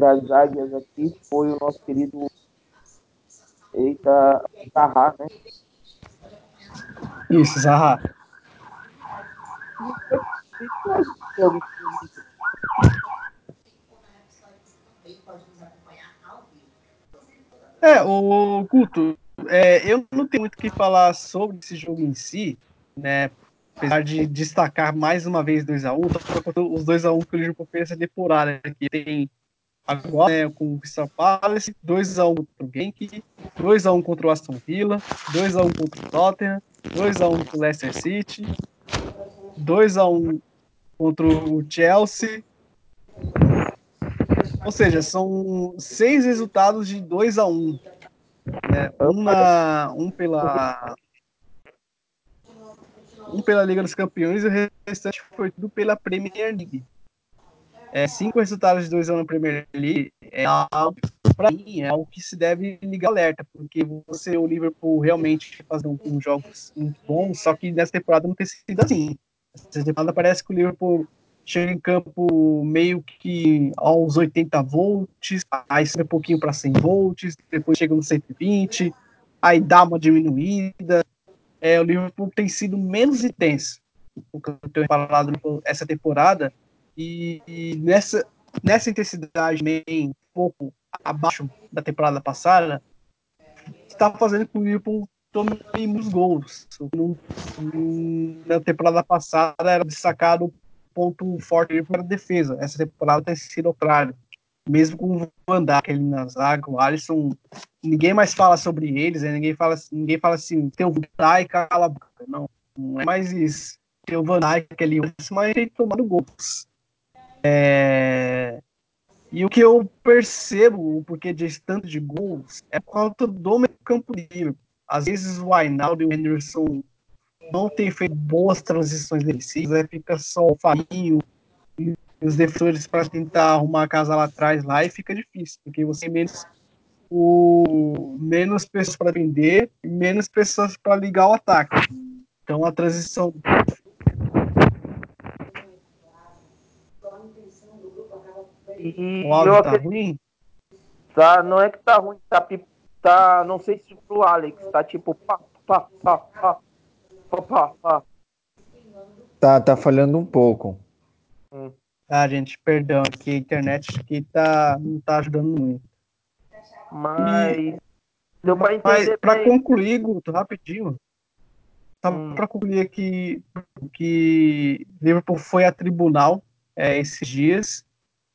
as águias aqui foi o nosso querido Eita Zaha, né? Isso, Zaha. É, o Guto, é, eu não tenho muito o que falar sobre esse jogo em si, né? Apesar de destacar mais uma vez 2x1, um, os 2x1 que o Liverpool fez essa temporada, que tem agora né, com o Crystal Palace, 2x1 contra o Genk, 2x1 contra o Aston Villa, 2x1 contra o Tottenham, 2x1 contra o Leicester City, 2x1 contra o Chelsea. Ou seja, são seis resultados de 2x1. Né? Um, um pela um pela Liga dos Campeões e o restante foi tudo pela Premier League. É, cinco resultados de dois anos na Premier League é algo, para mim, é algo que se deve ligar alerta, porque você, o Liverpool, realmente fazer um, um jogos muito bons, só que nessa temporada não tem sido assim. Essa temporada parece que o Liverpool chega em campo meio que aos 80 volts, aí sobe um pouquinho para 100 volts, depois chega nos 120, aí dá uma diminuída, é, o Liverpool tem sido menos intenso o que eu tenho falado essa temporada e, e nessa, nessa intensidade bem um pouco abaixo da temporada passada, está fazendo com que o Liverpool tome muitos gols. Na temporada passada era destacado o ponto forte para a defesa. Essa temporada tem sido o contrário. Mesmo com o Van Dijk ali na zaga, o Alisson, ninguém mais fala sobre eles, né? ninguém, fala, ninguém fala assim, tem o Van Dijk, cala a boca. Não, não é mais isso. Tem o Van Dijk ali, mas tem tomado gols. É... E o que eu percebo, o porquê de tanto de gols, é por causa do meio campo livre. Às vezes o Ainaldo e o Henderson não têm feito boas transições defensivas, aí fica só o Fabinho os defensores para tentar arrumar a casa lá atrás lá e fica difícil, porque você tem menos, o, menos pessoas para vender e menos pessoas para ligar o ataque. Então a transição E o áudio tá acredito- ruim? tá, não é que tá ruim, tá, tá não sei se pro Alex, tá tipo pá, pá, pá, pá, pá, pá, pá. Tá, tá falhando um pouco. Ah, gente, perdão, aqui a internet aqui tá, não tá ajudando muito. Mas deu pra Mas entender para bem. concluir, Guto, rapidinho. Só Hum. para concluir aqui que Liverpool foi a tribunal é, esses dias.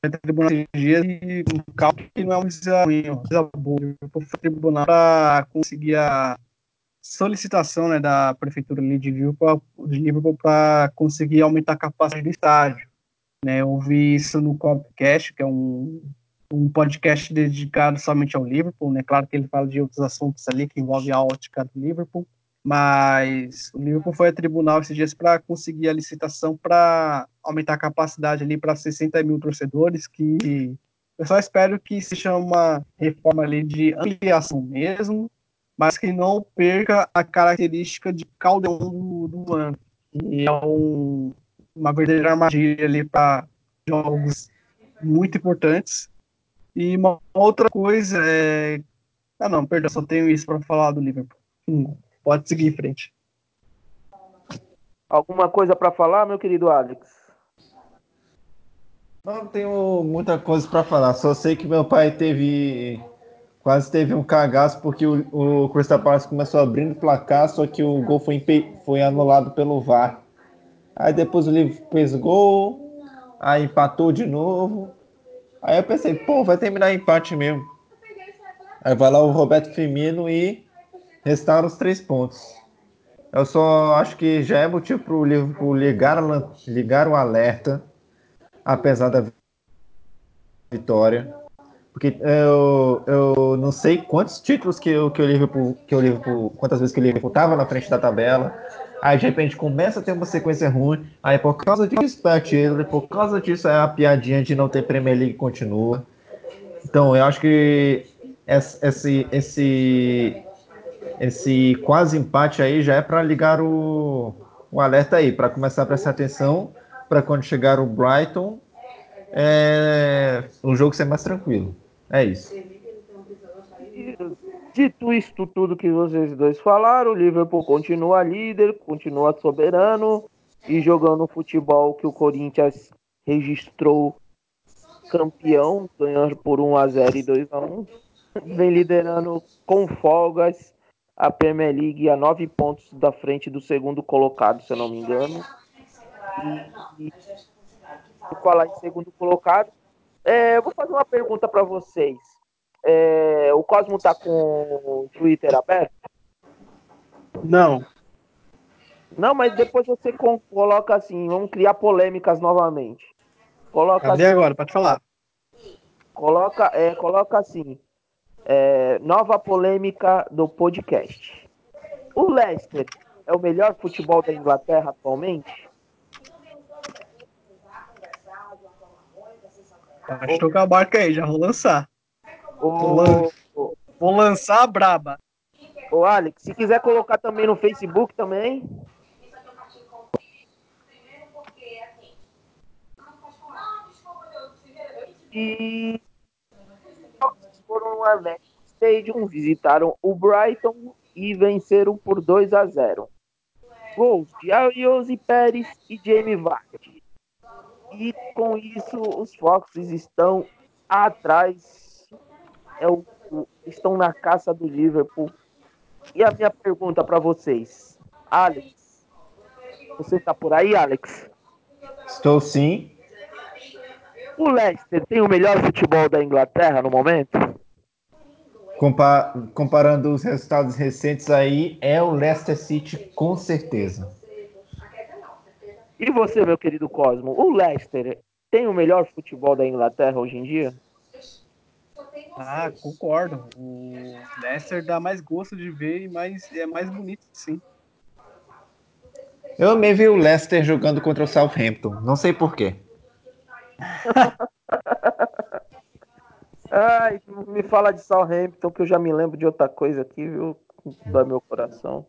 Foi a tribunal esses dias e um calma que não é coisa ruim, é uma coisa boa. Liverpool foi a tribunal para conseguir a solicitação né, da prefeitura ali de Liverpool, de Liverpool para conseguir aumentar a capacidade do estádio. Né, eu vi isso no Copcast, que é um, um podcast dedicado somente ao Liverpool, né? Claro que ele fala de outros assuntos ali que envolvem a ótica do Liverpool, mas o Liverpool foi a tribunal esses dias para conseguir a licitação para aumentar a capacidade ali para 60 mil torcedores, que eu só espero que seja uma reforma ali de ampliação mesmo, mas que não perca a característica de caldeirão do, do ano, que é um, uma verdadeira armadilha ali para jogos muito importantes. E uma outra coisa é. Ah, não, perdão, só tenho isso para falar do Liverpool. Hum, pode seguir em frente. Alguma coisa pra falar, meu querido Alex? Não tenho muita coisa para falar, só sei que meu pai teve. Quase teve um cagaço porque o, o Crystal Palace começou abrindo o placar, só que o gol foi, foi anulado pelo VAR. Aí depois o Liverpool fez gol, aí empatou de novo. Aí eu pensei, pô, vai terminar empate mesmo. Aí vai lá o Roberto Firmino e restaura os três pontos. Eu só acho que já é motivo para o Liverpool ligar, ligar o alerta apesar da vitória. Porque eu, eu não sei quantos títulos que, o- que o Liverpool, que o Liverpool, quantas vezes que o Liverpool estava na frente da tabela. Aí de repente começa a ter uma sequência ruim. Aí por causa disso tá título, por causa disso é a piadinha de não ter Premier League continua. Então eu acho que esse, esse, esse, esse quase empate aí já é para ligar o, o alerta aí, para começar a prestar atenção para quando chegar o Brighton, é, o jogo ser mais tranquilo. É isso. Dito isto tudo que vocês dois falaram, o Liverpool continua líder, continua soberano e jogando futebol que o Corinthians registrou campeão, ganhando por 1 a 0 e 2 a 1. Vem liderando com folgas a Premier League a nove pontos da frente do segundo colocado, se eu não me engano. E, e por falar em segundo colocado, é, eu vou fazer uma pergunta para vocês. É, o Cosmo tá com o Twitter aberto? Não, Não, mas depois você coloca assim, vamos criar polêmicas novamente. Coloca cadê assim, agora? Pode falar. coloca, é, coloca assim, é, nova polêmica do podcast. O Leicester é o melhor futebol da Inglaterra atualmente? Pode tocar a barca aí, já vou lançar. O, Vou lançar a braba. o Alex, se quiser colocar também no Facebook também. E foram Amex Stadium, visitaram o Brighton e venceram por 2 a 0. Gols de Ariose Pérez e Jamie Vardy. E com isso os Foxes estão atrás. É o Liverpool estão na caça do Liverpool. E a minha pergunta para vocês, Alex, você tá por aí, Alex? Estou sim. O Leicester tem o melhor futebol da Inglaterra no momento? Compa comparando os resultados recentes aí, é o Leicester City com certeza. E você, meu querido Cosmo, o Leicester tem o melhor futebol da Inglaterra hoje em dia? Ah, concordo. O Leicester dá mais gosto de ver e mais, é mais bonito, sim. Eu me vi o Leicester jogando contra o Southampton. Não sei porquê. Ai, me fala de Southampton, que eu já me lembro de outra coisa aqui, viu? Do meu coração.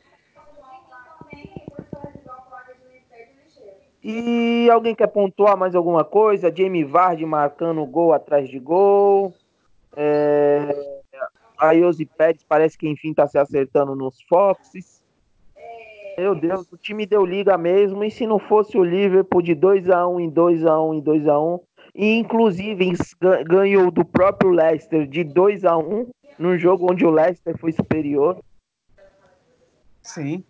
E alguém quer pontuar mais alguma coisa? Jamie Vardy marcando gol atrás de gol. É... A Yossi Pérez parece que enfim está se acertando nos Foxes. Meu Deus, o time deu liga mesmo. E se não fosse o Liverpool de 2x1 em 2x1 em 2x1, e inclusive ganhou do próprio Leicester de 2x1 num jogo onde o Leicester foi superior. Sim.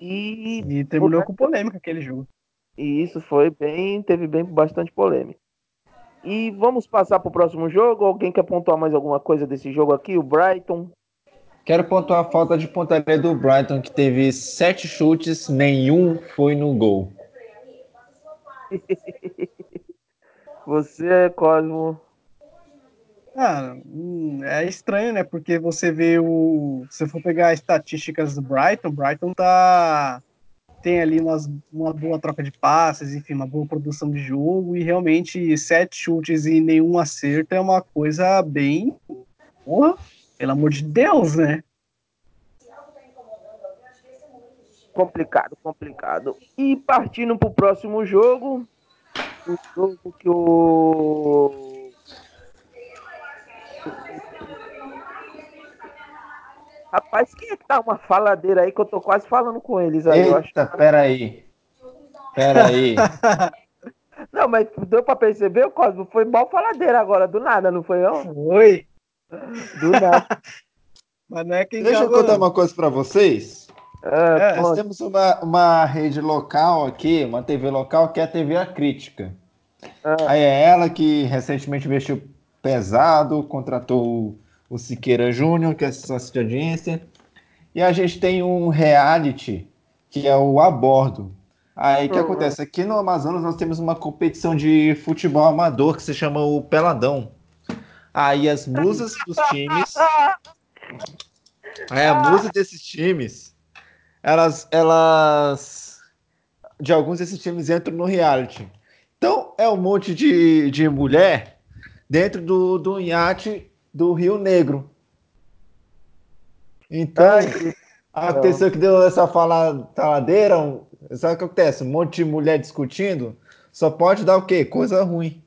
E, e terminou com polêmica aquele jogo. E isso foi bem, teve bem bastante polêmica. E vamos passar para o próximo jogo. Alguém quer pontuar mais alguma coisa desse jogo aqui? O Brighton. Quero pontuar a falta de pontaria do Brighton, que teve sete chutes, nenhum foi no gol. Você, Cosmo. Ah, é estranho, né? Porque você vê o. Se for pegar as estatísticas do Brighton, Brighton tá. Tem ali umas, uma boa troca de passes, enfim, uma boa produção de jogo, e realmente sete chutes e nenhum acerto é uma coisa bem. Porra, pelo amor de Deus, né? Complicado, complicado. E partindo para o próximo jogo, o jogo que o Rapaz, quem é que tá uma faladeira aí que eu tô quase falando com eles aí? Eita, eu acho. peraí. Peraí. não, mas deu pra perceber, Cosmo? Foi mal faladeira agora, do nada, não foi não? Foi. Do nada. mas não é quem Deixa eu contar uma coisa pra vocês. É, Nós temos uma, uma rede local aqui, uma TV local, que é a TV A Crítica. É. Aí é ela que recentemente investiu pesado, contratou o Siqueira Júnior, que é sócio de audiência. E a gente tem um reality, que é o A Bordo. Aí o que uhum. acontece? Aqui no Amazonas nós temos uma competição de futebol amador que se chama o Peladão. Aí as musas dos times. Aí a musa desses times, elas, elas. De alguns desses times entram no reality. Então é um monte de, de mulher dentro do, do iate do Rio Negro. Então, a pessoa que deu essa faladeira, sabe o que acontece? Um monte de mulher discutindo, só pode dar o quê? Coisa ruim.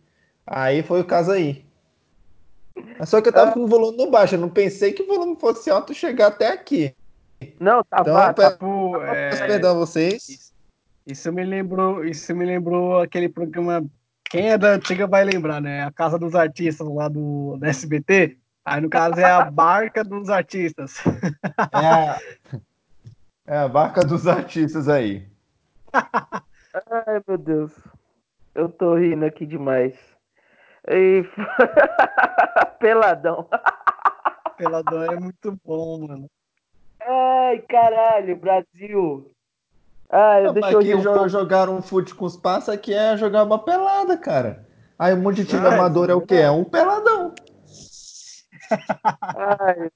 Aí foi o caso aí. Só que eu tava ah. com o volume no baixo, eu não pensei que o volume fosse alto chegar até aqui. Não, tá então, tá, é... perdão vocês. Isso me lembrou, isso me lembrou aquele programa quem é da antiga vai lembrar, né? A Casa dos Artistas lá do, do SBT. Aí, no caso, é a Barca dos Artistas. É, é a Barca dos Artistas aí. Ai, meu Deus. Eu tô rindo aqui demais. E... Peladão. Peladão é muito bom, mano. Ai, caralho, Brasil. Ah, eu deixo aqui um jogar um fute com os passos aqui é jogar uma pelada, cara. Aí um monte de time Ai, amador é o quê? É um peladão. Ai,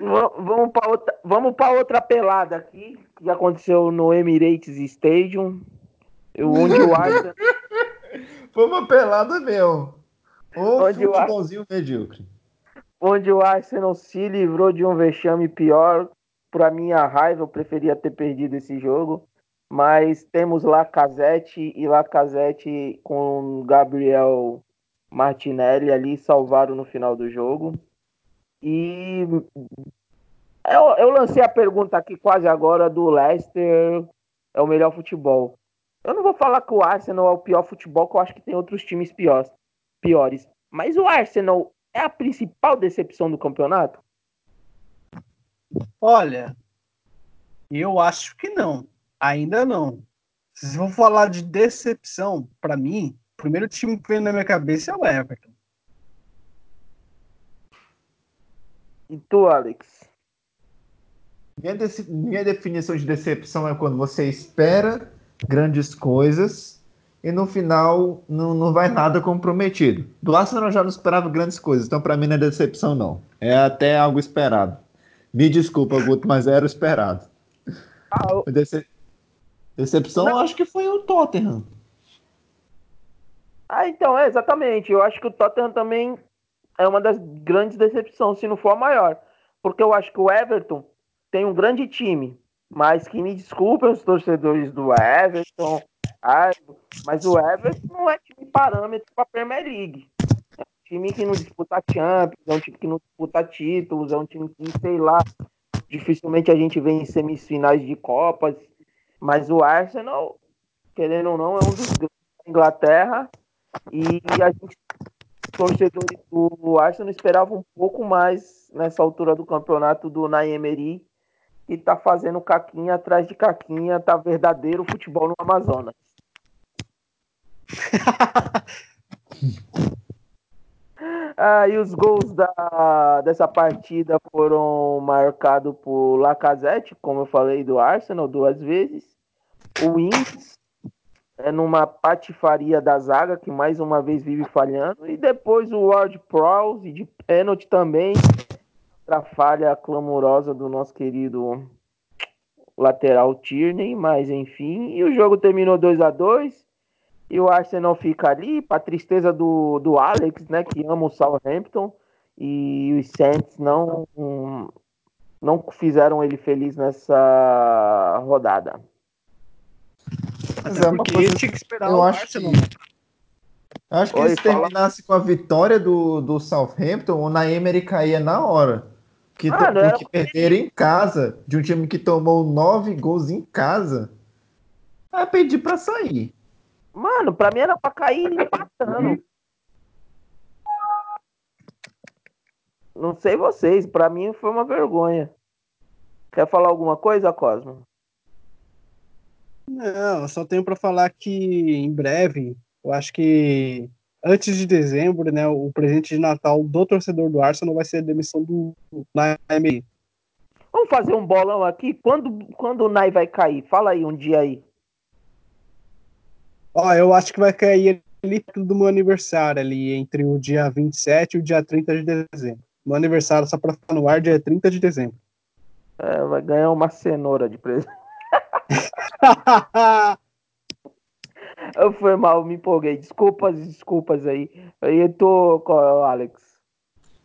vamos para outra, vamos para outra pelada aqui que aconteceu no Emirates Stadium, onde o Arsenal foi uma pelada meu. Um onde futebolzinho o medíocre. Onde o Arsenal se livrou de um vexame pior para minha raiva, eu preferia ter perdido esse jogo. Mas temos Lacazette e Lacazette com Gabriel Martinelli ali salvaram no final do jogo. E eu, eu lancei a pergunta aqui quase agora do Leicester é o melhor futebol. Eu não vou falar que o Arsenal é o pior futebol, que eu acho que tem outros times piores. piores. Mas o Arsenal é a principal decepção do campeonato? Olha, eu acho que não. Ainda não. Se eu falar de decepção, para mim, o primeiro time que vem na minha cabeça é o Everton. E tu, Alex? Minha, minha definição de decepção é quando você espera grandes coisas e no final não, não vai nada comprometido. Do Arsenal eu já não esperava grandes coisas, então para mim não é decepção não. É até algo esperado. Me desculpa, Guto, mas era o esperado. Ah, eu... Dece... Decepção não. eu acho que foi o Tottenham. Ah, então, é, exatamente. Eu acho que o Tottenham também é uma das grandes decepções, se não for a maior. Porque eu acho que o Everton tem um grande time, mas que me desculpem os torcedores do Everton, mas o Everton não é time parâmetro para a Premier League. Time que não disputa Champions, é um time que não disputa títulos, é um time que, sei lá, dificilmente a gente vê em semifinais de Copas. Mas o Arsenal, querendo ou não, é um dos grandes da Inglaterra. E a gente torcedores do Arsenal esperavam um pouco mais nessa altura do campeonato do Naemery, que tá fazendo caquinha atrás de caquinha, tá verdadeiro futebol no Amazonas. ah, e os gols da, dessa partida foram marcados por Lacazette, como eu falei, do Arsenal duas vezes. O Inks é numa patifaria da zaga, que mais uma vez vive falhando. E depois o Ward Prowse de pênalti também. Outra falha clamorosa do nosso querido lateral Tierney, mas enfim. E o jogo terminou 2 a 2 E o Arsenal fica ali, para tristeza do, do Alex, né, que ama o Southampton. E os Saints não, não fizeram ele feliz nessa rodada. Mas é porque coisa... tinha que esperar eu o acho Arsenal. Que... Eu acho que Oi, se terminasse com a vitória do, do Southampton, o Naemery caía na hora. Que, ah, é... perderam em casa, de um time que tomou nove gols em casa. É pedir pra sair. Mano, pra mim era pra cair empatando. Não sei vocês, pra mim foi uma vergonha. Quer falar alguma coisa, Cosmo? Não, só tenho para falar que em breve, eu acho que antes de dezembro, né, o presente de Natal do torcedor do Arsenal vai ser a demissão do Naime. Vamos fazer um bolão aqui. Quando, quando o Nai vai cair? Fala aí um dia aí. Ó, eu acho que vai cair ali do meu aniversário, ali entre o dia 27 e o dia 30 de dezembro. Meu aniversário, só para ficar no ar, dia 30 de dezembro. É, vai ganhar uma cenoura de presente. eu fui mal, me empolguei. Desculpas, desculpas aí. Aí tô com o Alex.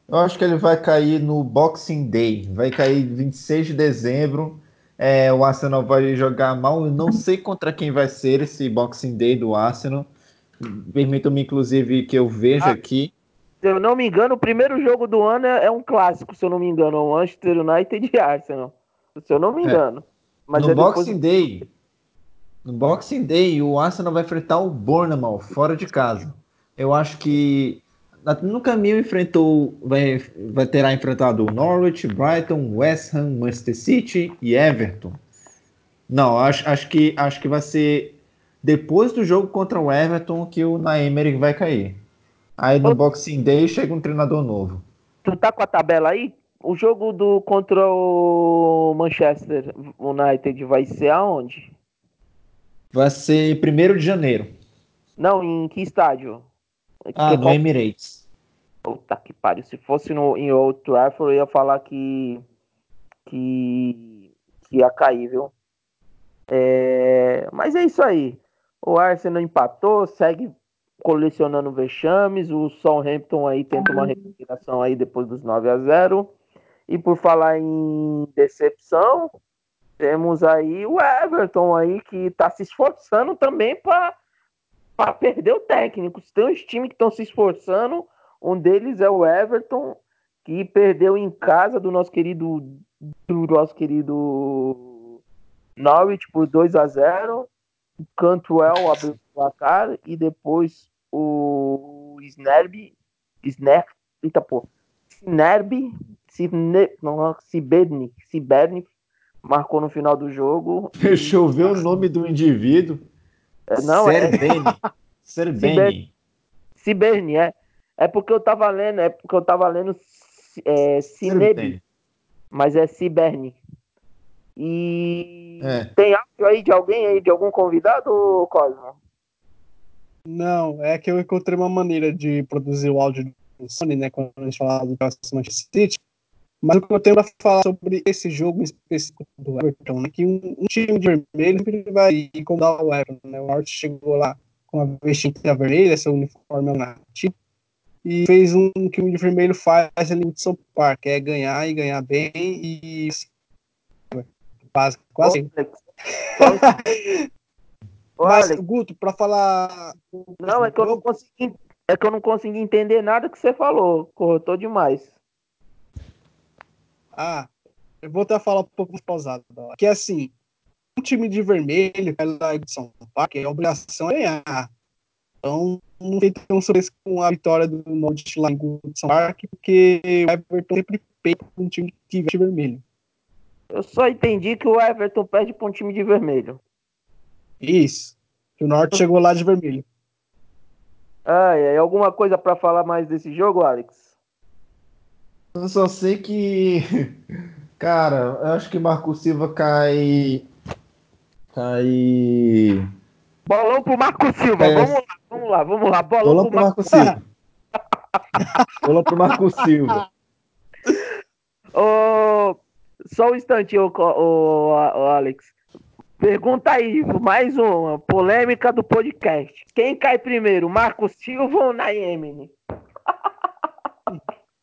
Eu acho que ele vai cair no Boxing Day. Vai cair 26 de dezembro. É, o Arsenal vai jogar mal. Eu não sei contra quem vai ser esse Boxing Day do Arsenal. Permitam-me, inclusive, que eu veja ah, aqui. Se eu não me engano, o primeiro jogo do ano é, é um clássico, se eu não me engano. O Manchester United e Arsenal. Se eu não me é. engano. É. Mas no Boxing depois... Day, no Boxing Day, o Arsenal vai enfrentar o Bournemouth fora de casa. Eu acho que no caminho enfrentou, vai, vai terá enfrentado Norwich, Brighton, West Ham, Manchester City e Everton. Não, acho, acho, que, acho que vai ser depois do jogo contra o Everton que o Naemery vai cair. Aí no Boxing Day chega um treinador novo. Tu tá com a tabela aí? O jogo do contra o Manchester United vai ser aonde? Vai ser 1 de janeiro. Não, em que estádio? Ah, no Emirates. Puta que pariu. Se fosse no, em Old Trafford, eu ia falar que, que, que ia cair, viu? É, mas é isso aí. O Arsenal empatou, segue colecionando vexames. O Southampton aí tenta uma recuperação aí depois dos 9 a 0 e por falar em decepção, temos aí o Everton aí que está se esforçando também para perder o técnico. Tem uns times que estão se esforçando, um deles é o Everton, que perdeu em casa do nosso querido do nosso querido Norwich por 2 a 0. O Cantwell abriu o placar e depois o Snerby, Snerb Eita, pô. Não, Ciberne, Ciberne marcou no final do jogo. Deixa eu ver o nome do indivíduo. Não, é Serbeni. Serbeni. Ciberne, é. É porque eu tava lendo, é porque eu tava lendo é, Cinebi, mas é Ciberne. E É. tem áudio aí de alguém aí, de algum convidado, Cosmo? Não, é que eu encontrei uma maneira de produzir o áudio do Sony, né? Quando a gente falava do Manchester City. Mas o que eu tenho para falar sobre esse jogo em específico do Everton, né? Que um, um time de vermelho sempre vai incomodar o Everton, né? O Norte chegou lá com a vestimenta vermelha, seu uniforme nativo, e fez um que o de vermelho faz ali no São Parque, é ganhar e ganhar bem e quase, quase. Mas, Alex, Guto, para falar. não, é que eu não consegui. É que eu não consegui entender nada que você falou. Cortou demais. Ah, eu vou até falar um pouco mais pausado. Que é assim, um time de vermelho, pela de São Paulo, a obrigação é ganhar. Então, não tem tão surpresa com a vitória do Norte lá em São Parque, porque o Everton sempre com um time que veste vermelho. Eu só entendi que o Everton perde pra um time de vermelho. Isso. Que o Norte chegou lá de vermelho. Ai, ai, alguma coisa pra falar mais desse jogo, Alex? Eu só sei que. Cara, eu acho que Marco Silva cai. Cai. Bolão pro Marco Silva. É. Vamos lá, vamos lá, vamos lá. Bolão, Bolão pro pro Marco Marco Silva. Bolão pro Marco Silva. Ô, só um instantinho, Co- ô, ô, Alex. Pergunta aí, mais uma. Polêmica do podcast. Quem cai primeiro, Marco Silva ou Naemini?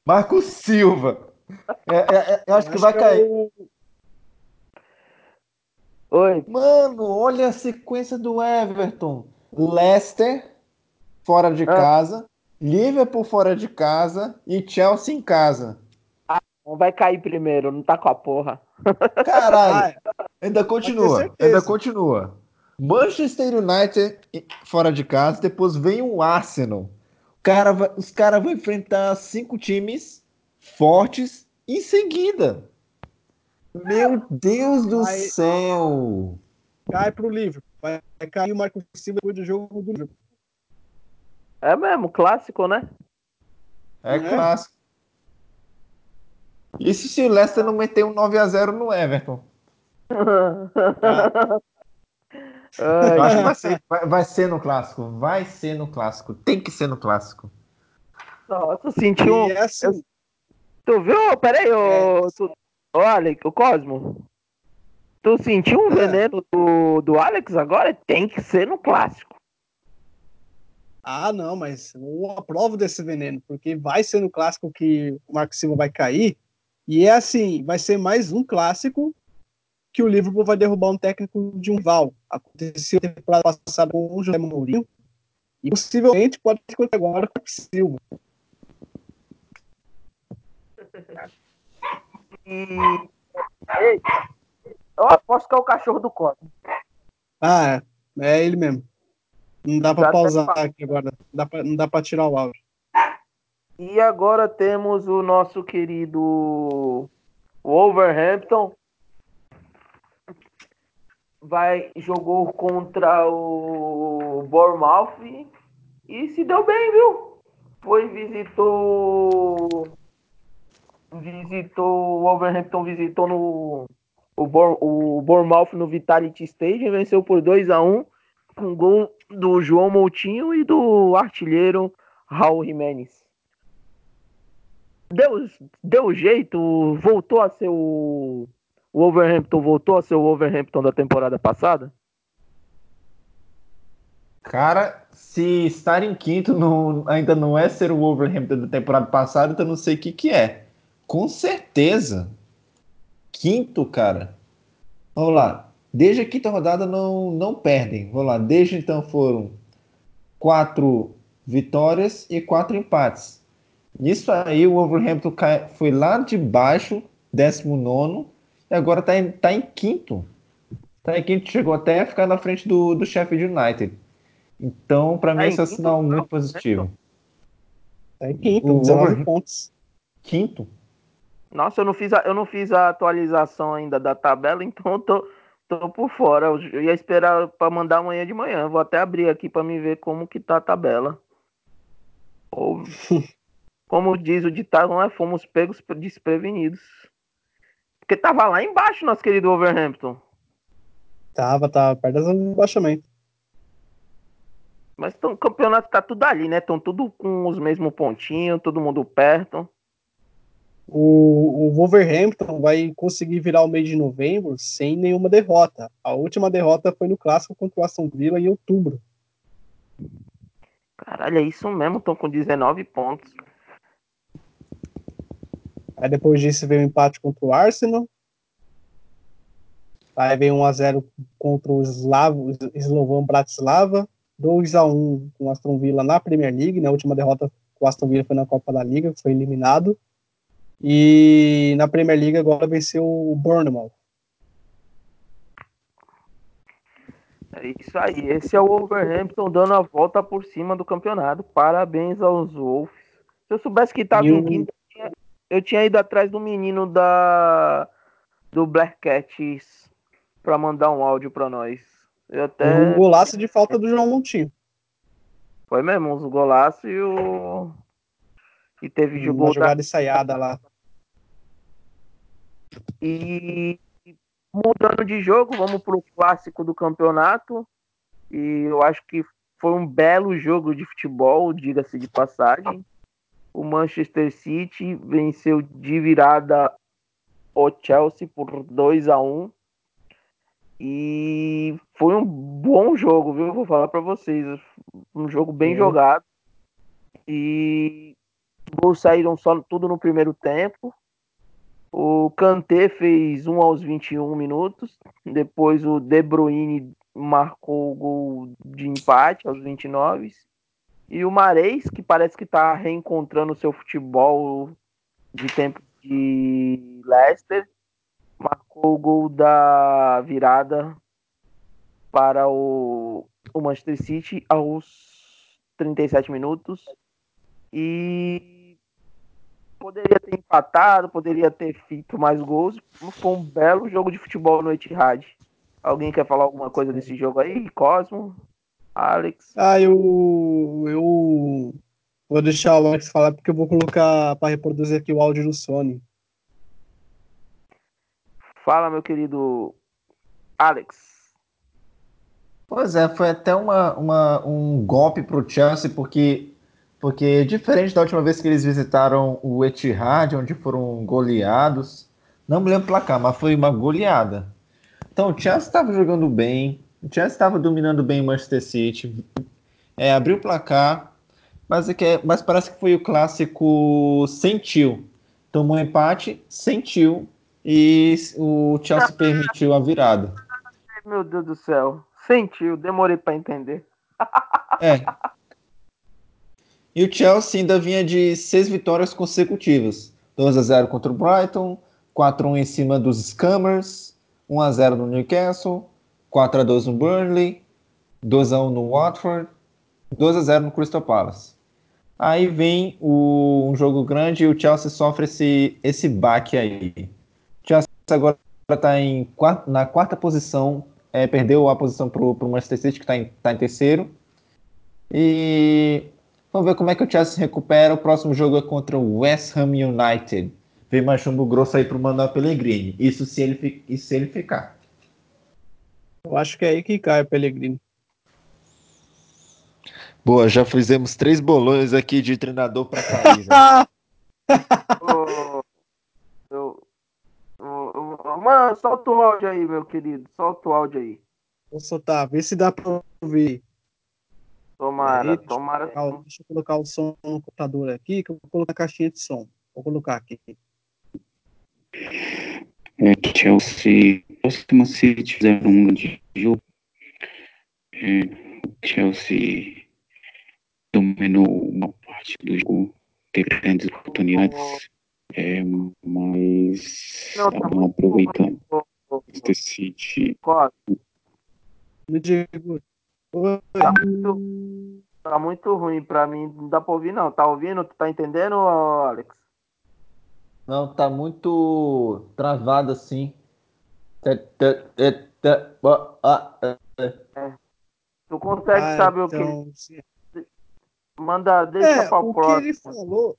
Marco Silva. É, é, é, eu acho que vai é cair. Oi. Mano, olha a sequência do Everton. Leicester, fora de Ah. casa. Liverpool fora de casa. E Chelsea em casa. Vai cair primeiro, não tá com a porra. Caralho. Ah, Ainda continua. Ainda continua. Manchester United fora de casa. Depois vem o Arsenal. Cara vai- os caras vão enfrentar cinco times fortes em seguida. Meu Deus do Vai- céu. cai pro livro. Vai cair o Marco Silva depois do jogo do livro. É mesmo, clássico, né? É É. clássico. Isso se o Leicester não meter um 9x0 no Everton. Eu acho que vai ser, vai, vai ser no clássico. Vai ser no clássico. Tem que ser no clássico. Nossa, sentiu um. É assim, Tu viu? Peraí, ô. É. Tu... Ô, Alex, o Cosmo. Tu sentiu um É. veneno do, do Alex agora? Tem que ser no clássico. Ah, não, mas eu aprovo desse veneno, porque vai ser no clássico que o Marco Silva vai cair. E é assim, vai ser mais um clássico que o Liverpool vai derrubar um técnico de um rival. Aconteceu temporada passada com o José Mourinho. E possivelmente pode acontecer agora com o Silva. Ei, eu aposto que é o cachorro do Cosmo. Ah, é, é ele mesmo. Não dá até pausar aqui agora. Dá pra- não dá pra tirar o áudio. E agora temos o nosso querido Wolverhampton. Vai, jogou contra o Bournemouth e se deu bem, viu? Foi, visitou. Visitou. O Wolverhampton visitou no. O, o Bournemouth no Vitality Stadium venceu por 2 a 1 com gol do João Moutinho e do artilheiro Raul Jimenez deu, deu jeito, voltou a ser o. O Wolverhampton voltou a ser o Wolverhampton da temporada passada? Cara, se estar em quinto não- ainda não é ser o Wolverhampton da temporada passada, então não sei o que, que é. Com certeza. Quinto, cara. Vamos lá. Desde a quinta rodada não, não perdem. Vamos lá. Desde então foram quatro vitórias e quatro empates. Nisso aí o Wolverhampton foi lá de baixo, 19 e agora tá em, tá em quinto. Tá em quinto, chegou até a ficar na frente do, do Sheffield United. Então, para mim, Tá em esse é um quinto, sinal não, muito positivo. É quinto, O 19 Wolverhampton- pontos. Quinto? Nossa, eu não fiz a, eu não fiz a atualização ainda da tabela, então eu tô, tô por fora. Eu, eu ia esperar pra mandar amanhã de manhã. Vou até abrir aqui pra me ver como que tá a tabela. Ou, como diz o ditado, não é? Fomos pegos desprevenidos. Porque tava lá embaixo, nosso querido Wolverhampton. Tava, tava perto da zona de rebaixamento. Mas tão, o campeonato tá tudo ali, né? Estão tudo com os mesmos pontinhos, todo mundo perto. O, o Wolverhampton vai conseguir virar o mês de novembro sem nenhuma derrota. A última derrota foi no clássico contra o Aston Villa em outubro. Caralho, é isso mesmo, estão com 19 pontos. Aí depois disso veio o empate contra o Arsenal. Aí veio 1x0 contra o Slavo, Slovan Bratislava. 2x1 com o Aston Villa na Premier League. Na última derrota, o Aston Villa foi na Copa da Liga, foi eliminado. E na Premier League agora venceu o Bournemouth. É isso aí, esse é o Wolverhampton dando a volta por cima do campeonato. Parabéns aos Wolves. Se eu soubesse que tava E em quinto, eu tinha- ido atrás do menino da do Black Cats pra mandar um áudio pra nós. Eu até Um golaço de falta do João Montinho. foi mesmo uns golaços e o e teve Uma jogou da jogada ensaiada lá. E mudando de jogo, vamos pro clássico do campeonato. E eu acho que foi um belo jogo de futebol, diga-se de passagem. O Manchester City venceu de virada o Chelsea por 2 a 1 E foi um bom jogo, viu? Vou falar para vocês. Um jogo bem Sim. jogado. E gols saíram só tudo no primeiro tempo. O Kanté fez 1 aos 21 minutos. Depois o De Bruyne marcou o gol de empate aos 29. E o Mares, que parece que está reencontrando o seu futebol de tempo de Leicester, marcou o gol da virada para o, o Manchester City aos 37 minutos. E poderia ter empatado, poderia ter feito mais gols. Foi um belo jogo de futebol no Etihad. Alguém quer falar alguma coisa desse jogo aí? Cosmo? Alex? Ah, eu, eu vou deixar o Alex falar porque eu vou colocar para reproduzir aqui o áudio do Sony. Fala, meu querido Alex. Pois é, foi até uma, uma, um golpe pro Chelsea, porque, porque diferente da última vez que eles visitaram o Etihad, onde foram goleados, não me lembro o placar, mas foi uma goleada. Então o Chelsea estava jogando bem, o Chelsea estava dominando bem o Manchester City, é, abriu o placar, mas, é que é- mas parece que foi o clássico sentiu. Tomou empate, sentiu, e o Chelsea permitiu a virada. Meu Deus do céu. Sentiu, demorei para entender. É. E o Chelsea ainda vinha de seis vitórias consecutivas. 2 a 0 contra o Brighton, 4 a 1 em cima dos Scammers, 1 a 0 no Newcastle, 4 a 2 no Burnley, 2 a 1 no Watford, 2 a 0 no Crystal Palace. Aí vem o, um jogo grande e o Chelsea sofre esse, esse baque aí. O Chelsea agora está na quarta posição, é, perdeu a posição para o Manchester City, que está em, tá em terceiro. E vamos ver como é que o Chelsea se recupera. O próximo jogo é contra o West Ham United. Vem mais chumbo grosso aí pro Manuel Pellegrini. Isso se ele, isso se ele ficar. Eu acho que é aí que cai o Pellegrini. Boa, já fizemos três bolões aqui de treinador para cair. já. Ô, eu- Mano, solta o áudio aí, meu querido. Solta o áudio aí. Vou soltar, vê se dá pra ouvir. Tomara, Aí, deixa eu tomara. colocar Deixa eu colocar o som no computador aqui, que eu vou colocar a caixinha de som. Vou colocar aqui. É, Chelsea, próximo City fizeram um grande jogo. É, o Chelsea dominou uma parte do jogo, teve grandes oportunidades, é, mas Não, tá não aproveitando. Manchester City No Diego. Oi, Tá muito, Tá muito ruim pra mim, não dá pra ouvir não. Tá ouvindo? Tu tá entendendo, Alex? Não, tá muito travado assim. Tu consegue Ah, saber o que então. Manda, deixa É, pra o que ele falou.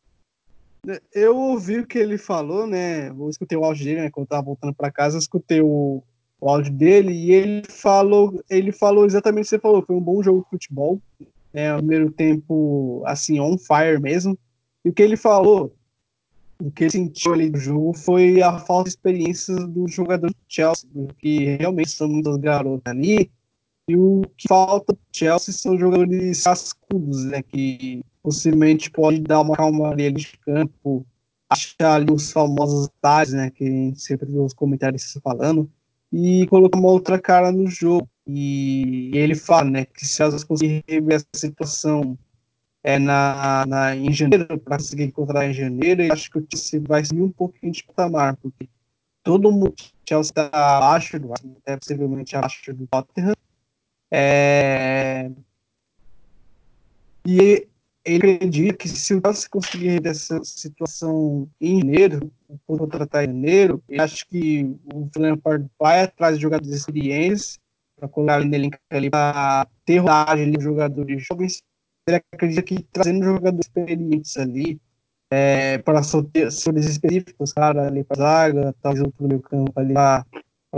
né, Eu ouvi o que ele falou, né? Eu escutei o áudio dele, né? Quando eu tava voltando para casa, eu escutei o, o áudio dele e ele falou, ele falou exatamente o que você falou. Foi um bom jogo de futebol. É, o primeiro tempo, assim, on fire mesmo. E o que ele falou, o que ele sentiu ali do jogo foi a falta de experiência do jogador do Chelsea, que realmente são muitas garotas ali. E o que falta do Chelsea são jogadores cascudos, né? Que possivelmente pode dar uma calma ali de campo, achar ali os famosos detalhes, né? Que a gente sempre vê os comentários falando, e colocar uma outra cara no jogo. E ele fala, né? Que se elas conseguirem rever essa situação é, na, na, em janeiro, para conseguir encontrar em janeiro, eu acho que o Chelsea vai subir um pouquinho de patamar, porque todo mundo, Chelsea está abaixo do Arsenal, até possivelmente abaixo do Tottenham. É... E ele acredita que se o Chelsea conseguir rever essa situação em janeiro, contratar em janeiro, acho que o Lampard vai atrás de jogadores experientes para colocar nele ali para ter rodagem de jogadores jovens. Ele acredita que trazendo jogadores experientes ali é, para setores específicos, cara, ali para zaga, tá junto no meio campo ali para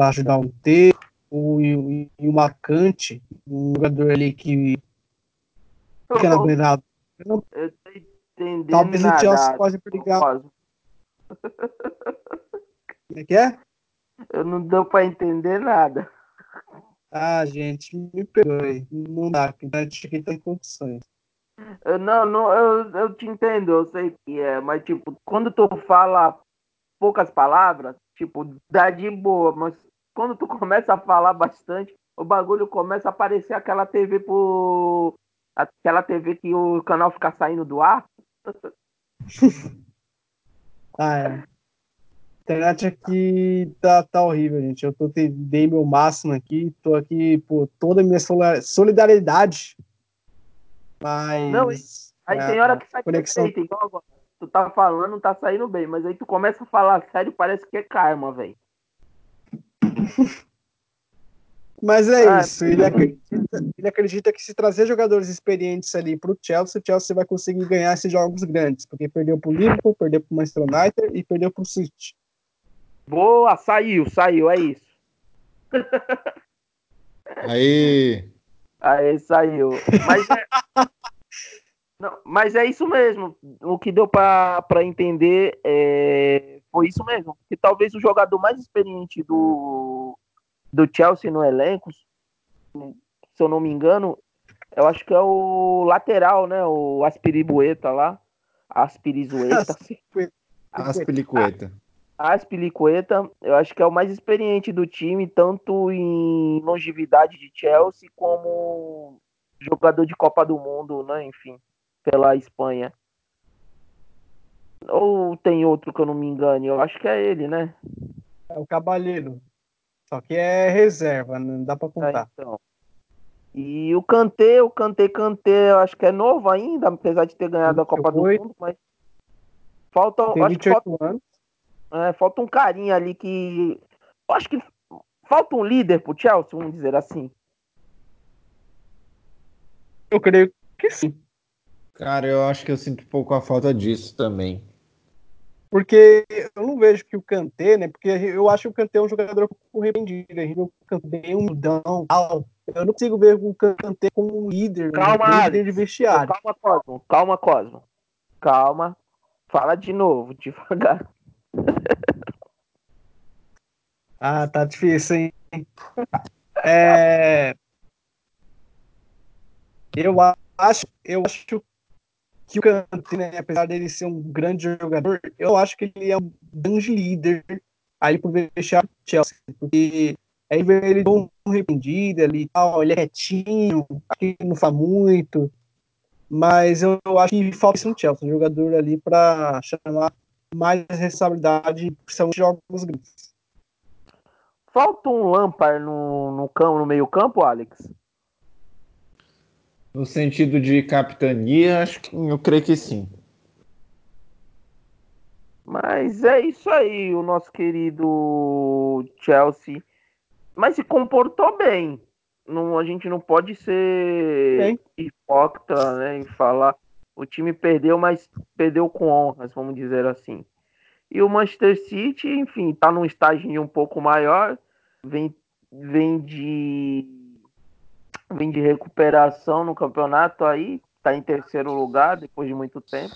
ajudar o T, o, e, e o Macante, um jogador ali que fica na beirada. Eu tô entendendo Talvez o nada. Chelsea pode brigar. Como é que é? Eu não deu pra entender nada. Ah, gente, me perdoe. Não dá, a internet aqui tem condições. Não, não eu, eu te entendo, eu sei que é, mas tipo, quando tu fala poucas palavras, tipo, dá de boa, mas quando tu começa a falar bastante, o bagulho começa a aparecer aquela TV por. aquela TV que o canal fica saindo do ar. Ah, é. A internet aqui tá, tá horrível, gente. Eu tô, dei meu máximo aqui, tô aqui por toda a minha solidariedade. Mas. Não, Aí é, tem hora que sai conexão- perfeito, igual agora. Tu tá falando, tá saindo bem, mas aí tu começa a falar sério, parece que é karma, velho. Mas é Ah, isso. Ele acredita, ele acredita que se trazer jogadores experientes ali pro Chelsea, o Chelsea vai conseguir ganhar esses jogos grandes. Porque perdeu pro Liverpool, perdeu pro Manchester United e perdeu pro City. Boa, saiu, saiu, é isso. Aí, Aí saiu. Mas é, Não, mas é isso mesmo. O que deu pra pra entender é, foi isso mesmo. Que talvez o jogador mais experiente do, do Chelsea no elenco, se eu não me engano, eu acho que é o lateral, né? O Aspiribueta lá. Aspirizueta. as pelicueta. Aspilicueta, eu acho que é o mais experiente do time, tanto em longevidade de Chelsea como jogador de Copa do Mundo, né? Enfim, pela Espanha. Ou tem outro que eu não me engane? Eu acho que é ele, né? É o Cabalheiro. Só que é reserva, não dá pra É, contar. então. E o Kanté, o Kanté, Kanté, eu acho que é novo ainda, apesar de ter ganhado a Copa do 28. Mundo, mas falta, Tem acho que falta 28 anos. É, falta um carinha ali que. Eu acho que falta um líder pro Chelsea, vamos dizer assim. Eu creio que sim. Cara, eu acho que eu sinto um pouco a falta disso também. Porque eu não vejo que o Kanté, né? Porque eu acho que o Kanté é um jogador pouco repreendido. A gente vê o Kanté é um mudão, tal. Eu não consigo ver o Kanté como um líder, Calma, um líder de vestiário. Calma, Cosmo. Calma, Cosmo. Calma. Fala de novo, devagar. Ah, tá difícil, hein? É... Eu acho, eu acho que o Kanté, né, apesar dele ser um grande jogador, eu acho que ele é um grande líder aí pro vestiário do Chelsea, porque aí vê ele tão arrependido ali tal, ele é retinho, aqui não faz muito, mas eu, eu acho que falta isso Chelsea, um jogador ali para chamar mais responsabilidade, em jogos grandes. Falta um Lampard no, no, campo, no meio campo, Alex? No sentido de capitania, acho que eu creio que sim. Mas é isso aí, o nosso querido Chelsea. Mas se comportou bem. Não, a gente não pode ser Bem. hipócrita né, em falar. O time perdeu, mas perdeu com honras, vamos dizer assim. E o Manchester City, enfim, está num estágio um pouco maior. Vem, vem de vem de recuperação no campeonato aí, está em terceiro lugar depois de muito tempo.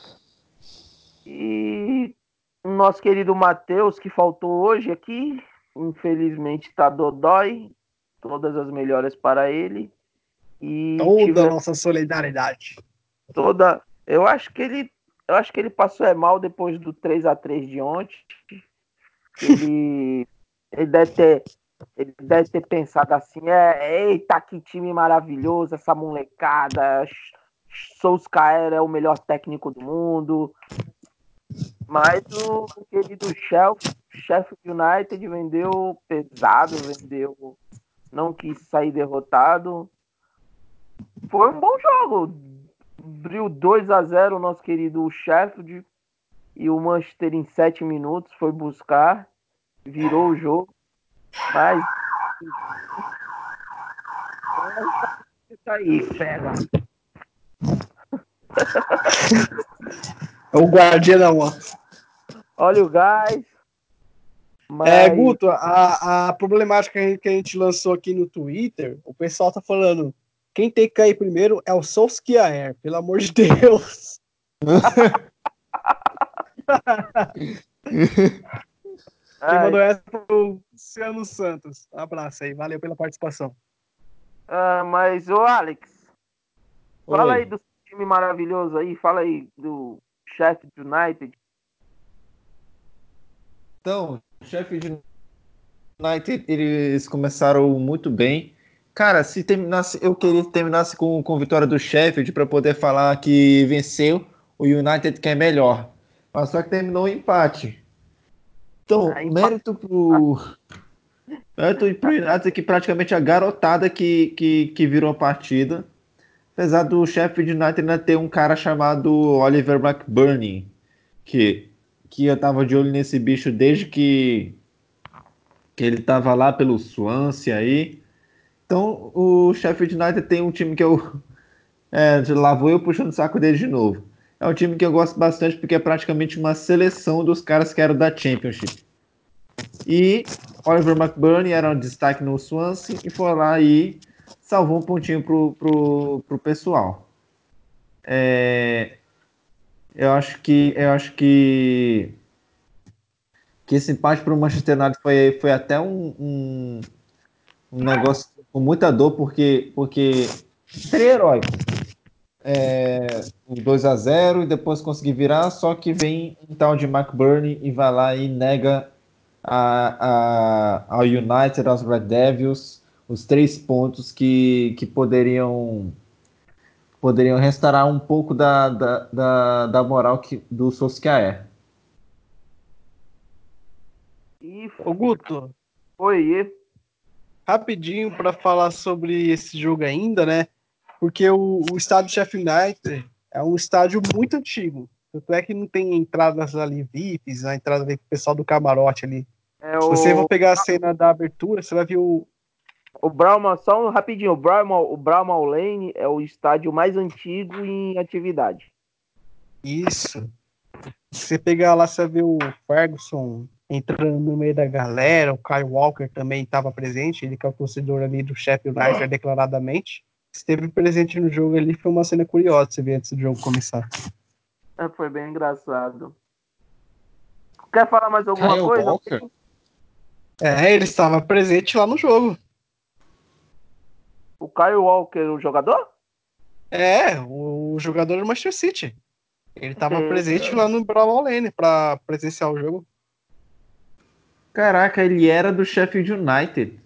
E o nosso querido Matheus, que faltou hoje aqui, infelizmente está dodói. Todas as melhoras para ele. E Toda a nossa solidariedade. toda. Eu acho que ele. Eu acho que ele passou é mal depois do 3 a 3 de ontem. Ele, ele deve ter. Ele deve ter pensado assim, é, eita, que time maravilhoso, essa molecada. Solskjaer é o melhor técnico do mundo. Mas o querido Sheffield, Sheffield United vendeu pesado, vendeu. Não quis sair derrotado. Foi um bom jogo. Abriu 2 a 0 o nosso querido Sheffield. E o Manchester em 7 minutos foi buscar. Virou o jogo. Mas. Isso aí, pega. É o guardião da. Olha o gás. Mas... É, Guto, a, a problemática que a gente- que a gente lançou aqui no Twitter, o pessoal tá falando, quem tem que cair primeiro é o Solskjaer, pelo amor de Deus. Quem mandou essa foi o Luciano Santos. Um abraço aí, valeu pela participação. ah, mas, ô Alex, fala Oi. aí do time maravilhoso aí, fala aí do Sheffield United. Então, o Sheffield United, eles começaram muito bem. Cara, se terminasse, eu queria que terminasse com, com vitória do Sheffield para poder falar que venceu o United que é melhor. Mas só que terminou em empate. Então, empate. mérito pro mérito pro United que praticamente a garotada que, que, que virou a partida. Apesar do Sheffield United ainda ter um cara chamado Oliver McBurney, que que eu tava de olho nesse bicho desde que, que ele tava lá pelo Swansea aí. Então, o Sheffield United tem um time que eu. É, lá vou eu puxando o saco dele de novo. É um time que eu gosto bastante porque é praticamente uma seleção dos caras que eram da Championship. E Oliver McBurney era um destaque no Swansea e foi lá e salvou um pontinho pro, pro, pro pessoal. É, eu acho que eu acho que que esse empate para o Manchester United foi, foi até um, um, um negócio com muita dor porque porque seria heróico é, o 2 a 0 e depois conseguir virar só que vem um tal de McBurney e vai lá e nega a, a, ao United aos Red Devils os três pontos que, que poderiam poderiam restaurar um pouco da, da, da, da moral que, do Solskjaer. Ô Guto, foi rapidinho para falar sobre esse jogo ainda, né? Porque o, o estádio Sheffield United é um estádio muito antigo. Tanto é que não tem entradas ali VIPs, a entrada ali pro pessoal do camarote ali. é Se você o, for pegar a cena da abertura, você vai ver o, o Brahma, só um rapidinho, o Brahma, o Brahma Lane é o estádio mais antigo em atividade. Isso. Se você pegar lá, você vai ver o Ferguson entrando no meio da galera, o Kyle Walker também estava presente, ele que é o torcedor ali do Sheffield United declaradamente. Esteve presente no jogo ali, foi uma cena curiosa você ver antes do jogo começar. É, foi bem engraçado. Quer falar mais alguma Kyle coisa? Walker? É, ele estava presente lá no jogo. O Kyle Walker, o jogador? É, o jogador do Manchester City. Ele estava presente lá no Brawlhall Lane para presenciar o jogo. Caraca, ele era do Sheffield United.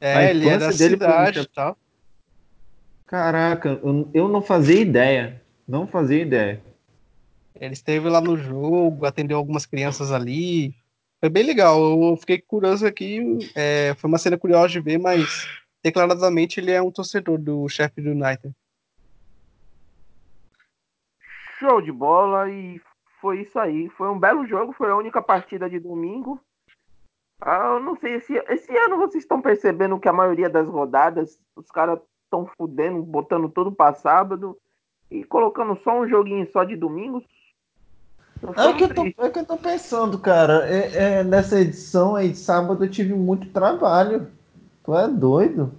A É, ele é da dele cidade e tal. Caraca, eu, eu não fazia ideia. Não fazia ideia. Ele esteve lá no jogo, atendeu algumas crianças ali. Foi bem legal. Eu fiquei curioso aqui. é, foi uma cena curiosa de ver, mas declaradamente ele é um torcedor do Sheffield United. Show de bola e foi isso aí. Foi um belo jogo, foi a única partida de domingo. Ah, eu não sei, esse, esse ano vocês estão percebendo que a maioria das rodadas os caras estão fudendo, botando tudo para sábado e colocando só um joguinho só de domingo. É que, eu tô, é que eu tô pensando, cara. É, é, nessa edição aí de sábado eu tive muito trabalho. Tu é doido?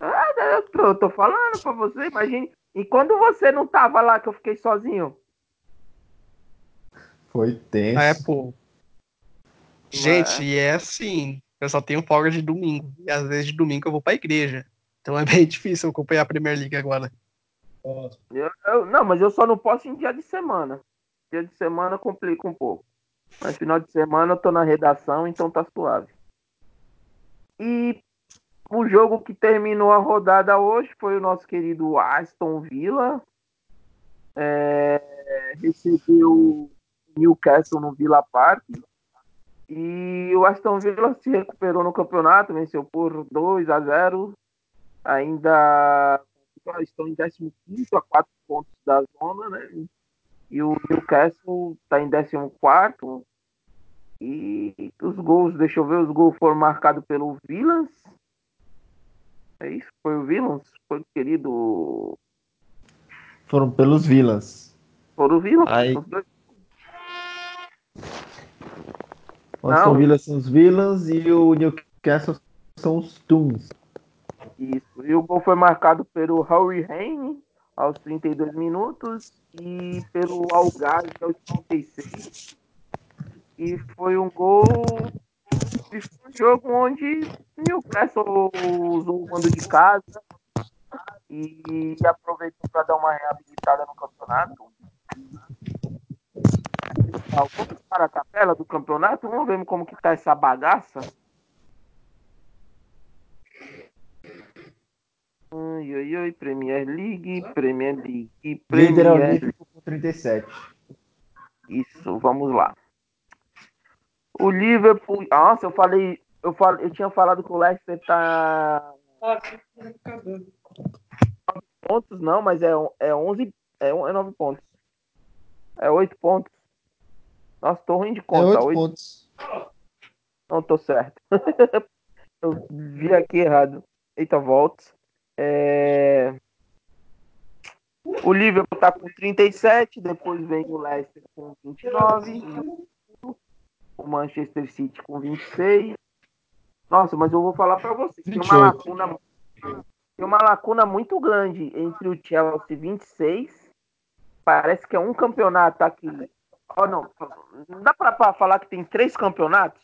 Ah, eu tô, eu tô falando pra você, imagine. E quando você não tava lá que eu fiquei sozinho? Foi tenso. É, pô. Gente, e é assim. Eu só tenho folga de domingo. E às vezes de domingo eu vou pra igreja. Então é bem difícil acompanhar a Premier League agora. Eu, eu, não, mas eu só não posso em dia de semana. Dia de semana complica um pouco. Mas final de semana eu tô na redação, então tá suave. E o jogo que terminou a rodada hoje foi o nosso querido Aston Villa. É, recebeu Newcastle no Villa Park. E o Aston Villa se recuperou no campeonato, venceu por 2 a 0 ainda estão em 15 a 4 pontos da zona, né? E o Newcastle está em 14. E os gols, deixa eu ver, os gols foram marcados pelo Villans. É isso? Foi o Villans? Foi o querido. Foram pelos Villans. Foram o Villans? Aí... O Aston Villa são os Villans e o Newcastle são os Toons. Isso. E o gol foi marcado pelo Harry Hain aos 32 minutos e pelo Algarve aos 36. E foi um gol. E foi um jogo onde Newcastle usou o mando de casa e aproveitou para dar uma reabilitada no campeonato. Vamos para a tabela do campeonato? Vamos ver como que tá essa bagaça. Ai, ai, ai, Premier League, Premier League, Premier Líder é o Liverpool com 37. Isso, vamos lá. O Liverpool. Nossa, eu falei. Eu, falei, eu tinha falado que o Leicester tá. pontos, não, mas é, é 11. É, é 9 pontos. É 8 pontos. Nossa, tô ruim de conta. É 8 pontos. Não tô certo. eu vi aqui errado. Eita, volta. É... O Liverpool tá com 37, depois vem o Leicester com 29, o Manchester City com 26. Nossa, mas eu vou falar para vocês, tem uma lacuna tem uma lacuna muito grande entre o Chelsea 26, parece que é um campeonato aqui. Oh, não, dá para falar que tem três campeonatos?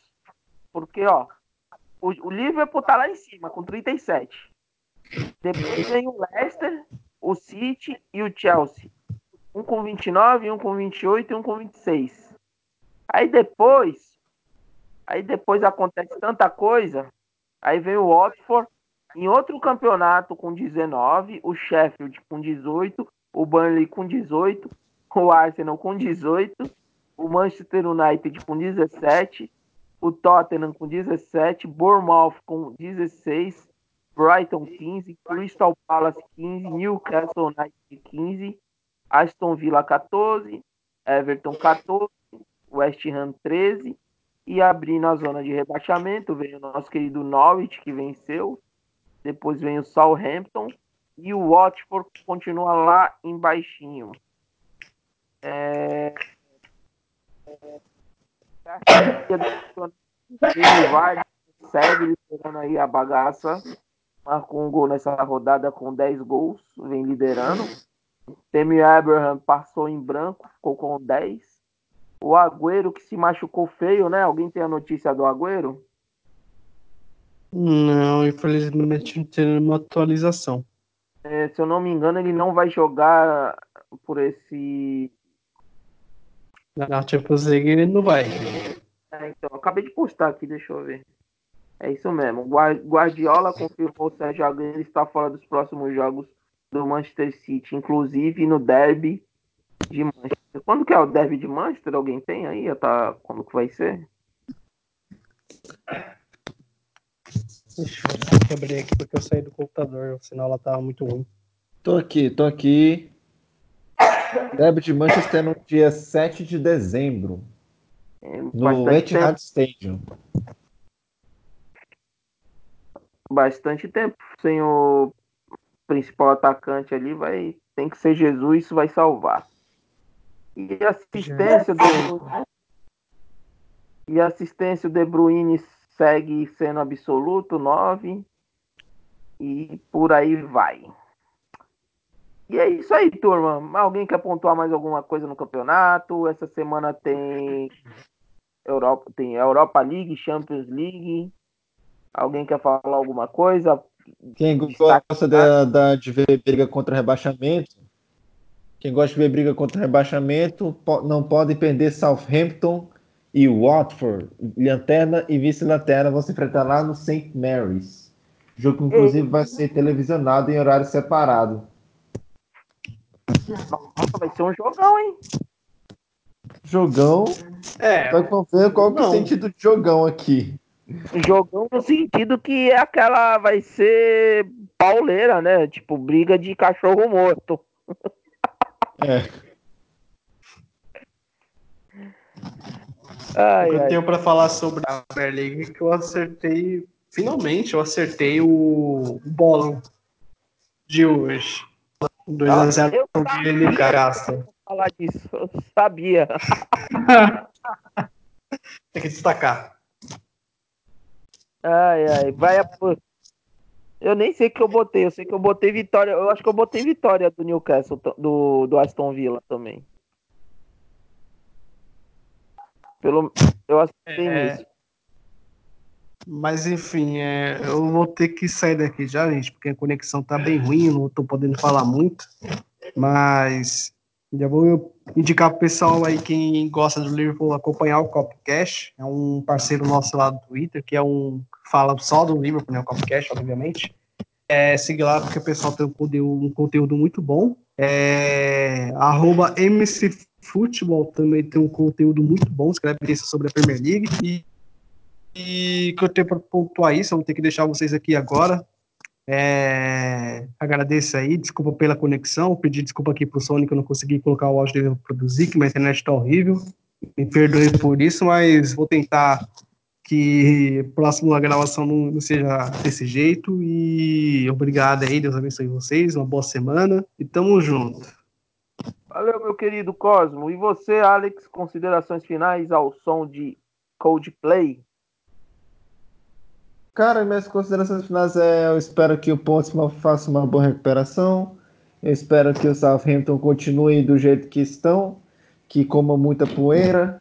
Porque, ó, o, o Liverpool tá lá em cima com 37. Depois vem o Leicester, o City e o Chelsea. Um com 29, um com 28 e um com 26. Aí depois, aí depois acontece tanta coisa. Aí vem o Watford em outro campeonato com 19, o Sheffield com 18, o Burnley com 18, o Arsenal com 18, o Manchester United com 17, o Tottenham com 17, Bournemouth com 16, Brighton 15, Crystal Palace 15, Newcastle United 15, Aston Villa 14, Everton 14, West Ham 13 e abrindo a zona de rebaixamento vem o nosso querido Norwich que venceu, depois vem o Southampton. E o Watford continua lá embaixinho. É... Ele vai, segue liderando aí a bagaça marcou um gol nessa rodada com 10 gols, vem liderando. Temi Abraham passou em branco, ficou com 10. O Agüero que se machucou feio, né? Alguém tem a notícia do Agüero? Não, infelizmente não tem nenhuma atualização. É, se eu não me engano, ele não vai jogar por esse. Na Champions League ele não vai. É, então, acabei de postar aqui, deixa eu ver. É isso mesmo. Guardiola confirmou que o Sérgio Agüero está fora dos próximos jogos do Manchester City, inclusive no derby de Manchester. Quando que é o derby de Manchester? Alguém tem aí? Tá... Quando que vai ser? Deixa eu abrir aqui porque eu saí do computador, o sinal lá tava muito ruim. Tô aqui, tô aqui. Derby de Manchester no dia 7 de dezembro, no Etihad Stadium. bastante tempo sem o principal atacante ali, vai tem que ser Jesus, isso vai salvar. E a assistência do e assistência o De Bruyne segue sendo absoluto 9 e por aí vai. E é isso aí, turma. Alguém quer pontuar mais alguma coisa no campeonato? Essa semana tem Europa, tem Europa League, Champions League. Alguém quer falar alguma coisa? Quem Destaque- gosta da, da- de ver briga contra rebaixamento, quem gosta de ver briga contra rebaixamento, não pode perder Southampton e Watford. Lanterna e vice-lanterna vão se enfrentar lá no St. Mary's. O jogo, inclusive, vai ser televisionado em horário separado. Nossa, vai ser um jogão, hein? Jogão. É, Vai ver qual que é o sentido de jogão aqui. Jogão no sentido que é aquela. Vai ser pauleira, né? Tipo, briga de cachorro morto. É. Ai, o que eu ai. tenho pra falar sobre a Premier League é que eu acertei, finalmente eu acertei o bolão de hoje. 2x0 Eu de Newcastle. falar disso, eu sabia. Tem que destacar. Ai, ai, vai a... Eu nem sei o que eu botei, eu sei que eu botei vitória. Eu acho que eu botei vitória do Newcastle, do, do Aston Villa também. Pelo... Eu acertei É. nisso. Mas enfim, é, eu vou ter que sair daqui já, gente, porque a conexão tá bem ruim, não tô podendo falar muito. Mas já vou indicar pro pessoal aí, quem gosta do Liverpool, acompanhar o Copcast. É um parceiro nosso lá do Twitter, que é um fala só do Liverpool, né? O Copcast, obviamente. É, siga lá, porque o pessoal tem um conteúdo, um conteúdo muito bom. É, arroba MC Futebol também tem um conteúdo muito bom, escreve isso sobre a Premier League. E e que eu tenho para pontuar isso, eu vou ter que deixar vocês aqui agora. É, agradeço aí, desculpa pela conexão, pedi desculpa aqui pro Sony que eu não consegui colocar o áudio dele pra produzir, que minha internet tá horrível. Me perdoe por isso, mas vou tentar que a próxima gravação não seja desse jeito. E obrigado aí, Deus abençoe vocês, uma boa semana e tamo junto. Valeu, meu querido Cosmo. E você, Alex, considerações finais ao som de Coldplay? Cara, minhas considerações finais é: eu espero que o Portsmouth faça uma boa recuperação. Eu espero que o Southampton continue do jeito que estão, que coma muita poeira.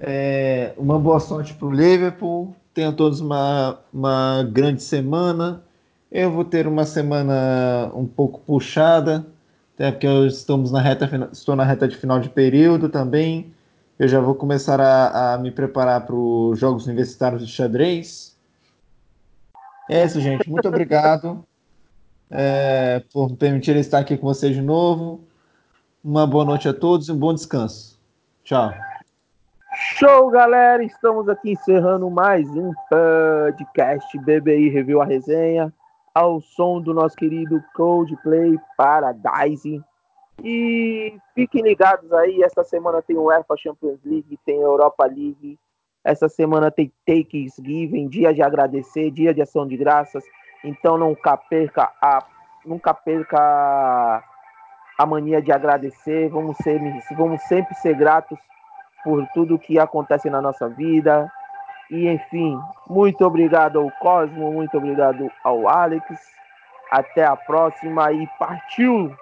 É, uma boa sorte para o Liverpool. Tenham todos uma, uma grande semana. Eu vou ter uma semana um pouco puxada, até porque estamos na reta, estou na reta de final de período também. Eu já vou começar a, a me preparar para os Jogos Universitários de Xadrez. É isso, gente. Muito obrigado é, por me permitir estar aqui com vocês de novo. Uma boa noite a todos e um bom descanso. Tchau. Show, galera! Estamos aqui encerrando mais um podcast BBI Review a Resenha, ao som do nosso querido Coldplay Paradise. E fiquem ligados aí, essa semana tem o UEFA Champions League, tem a Europa League, essa semana tem Thanksgiving, dia de agradecer, dia de ação de graças. Então nunca perca a, nunca perca a mania de agradecer. Vamos, ser, vamos sempre ser gratos por tudo que acontece na nossa vida. E enfim, muito obrigado ao Cosmo, muito obrigado ao Alex. Até a próxima e partiu!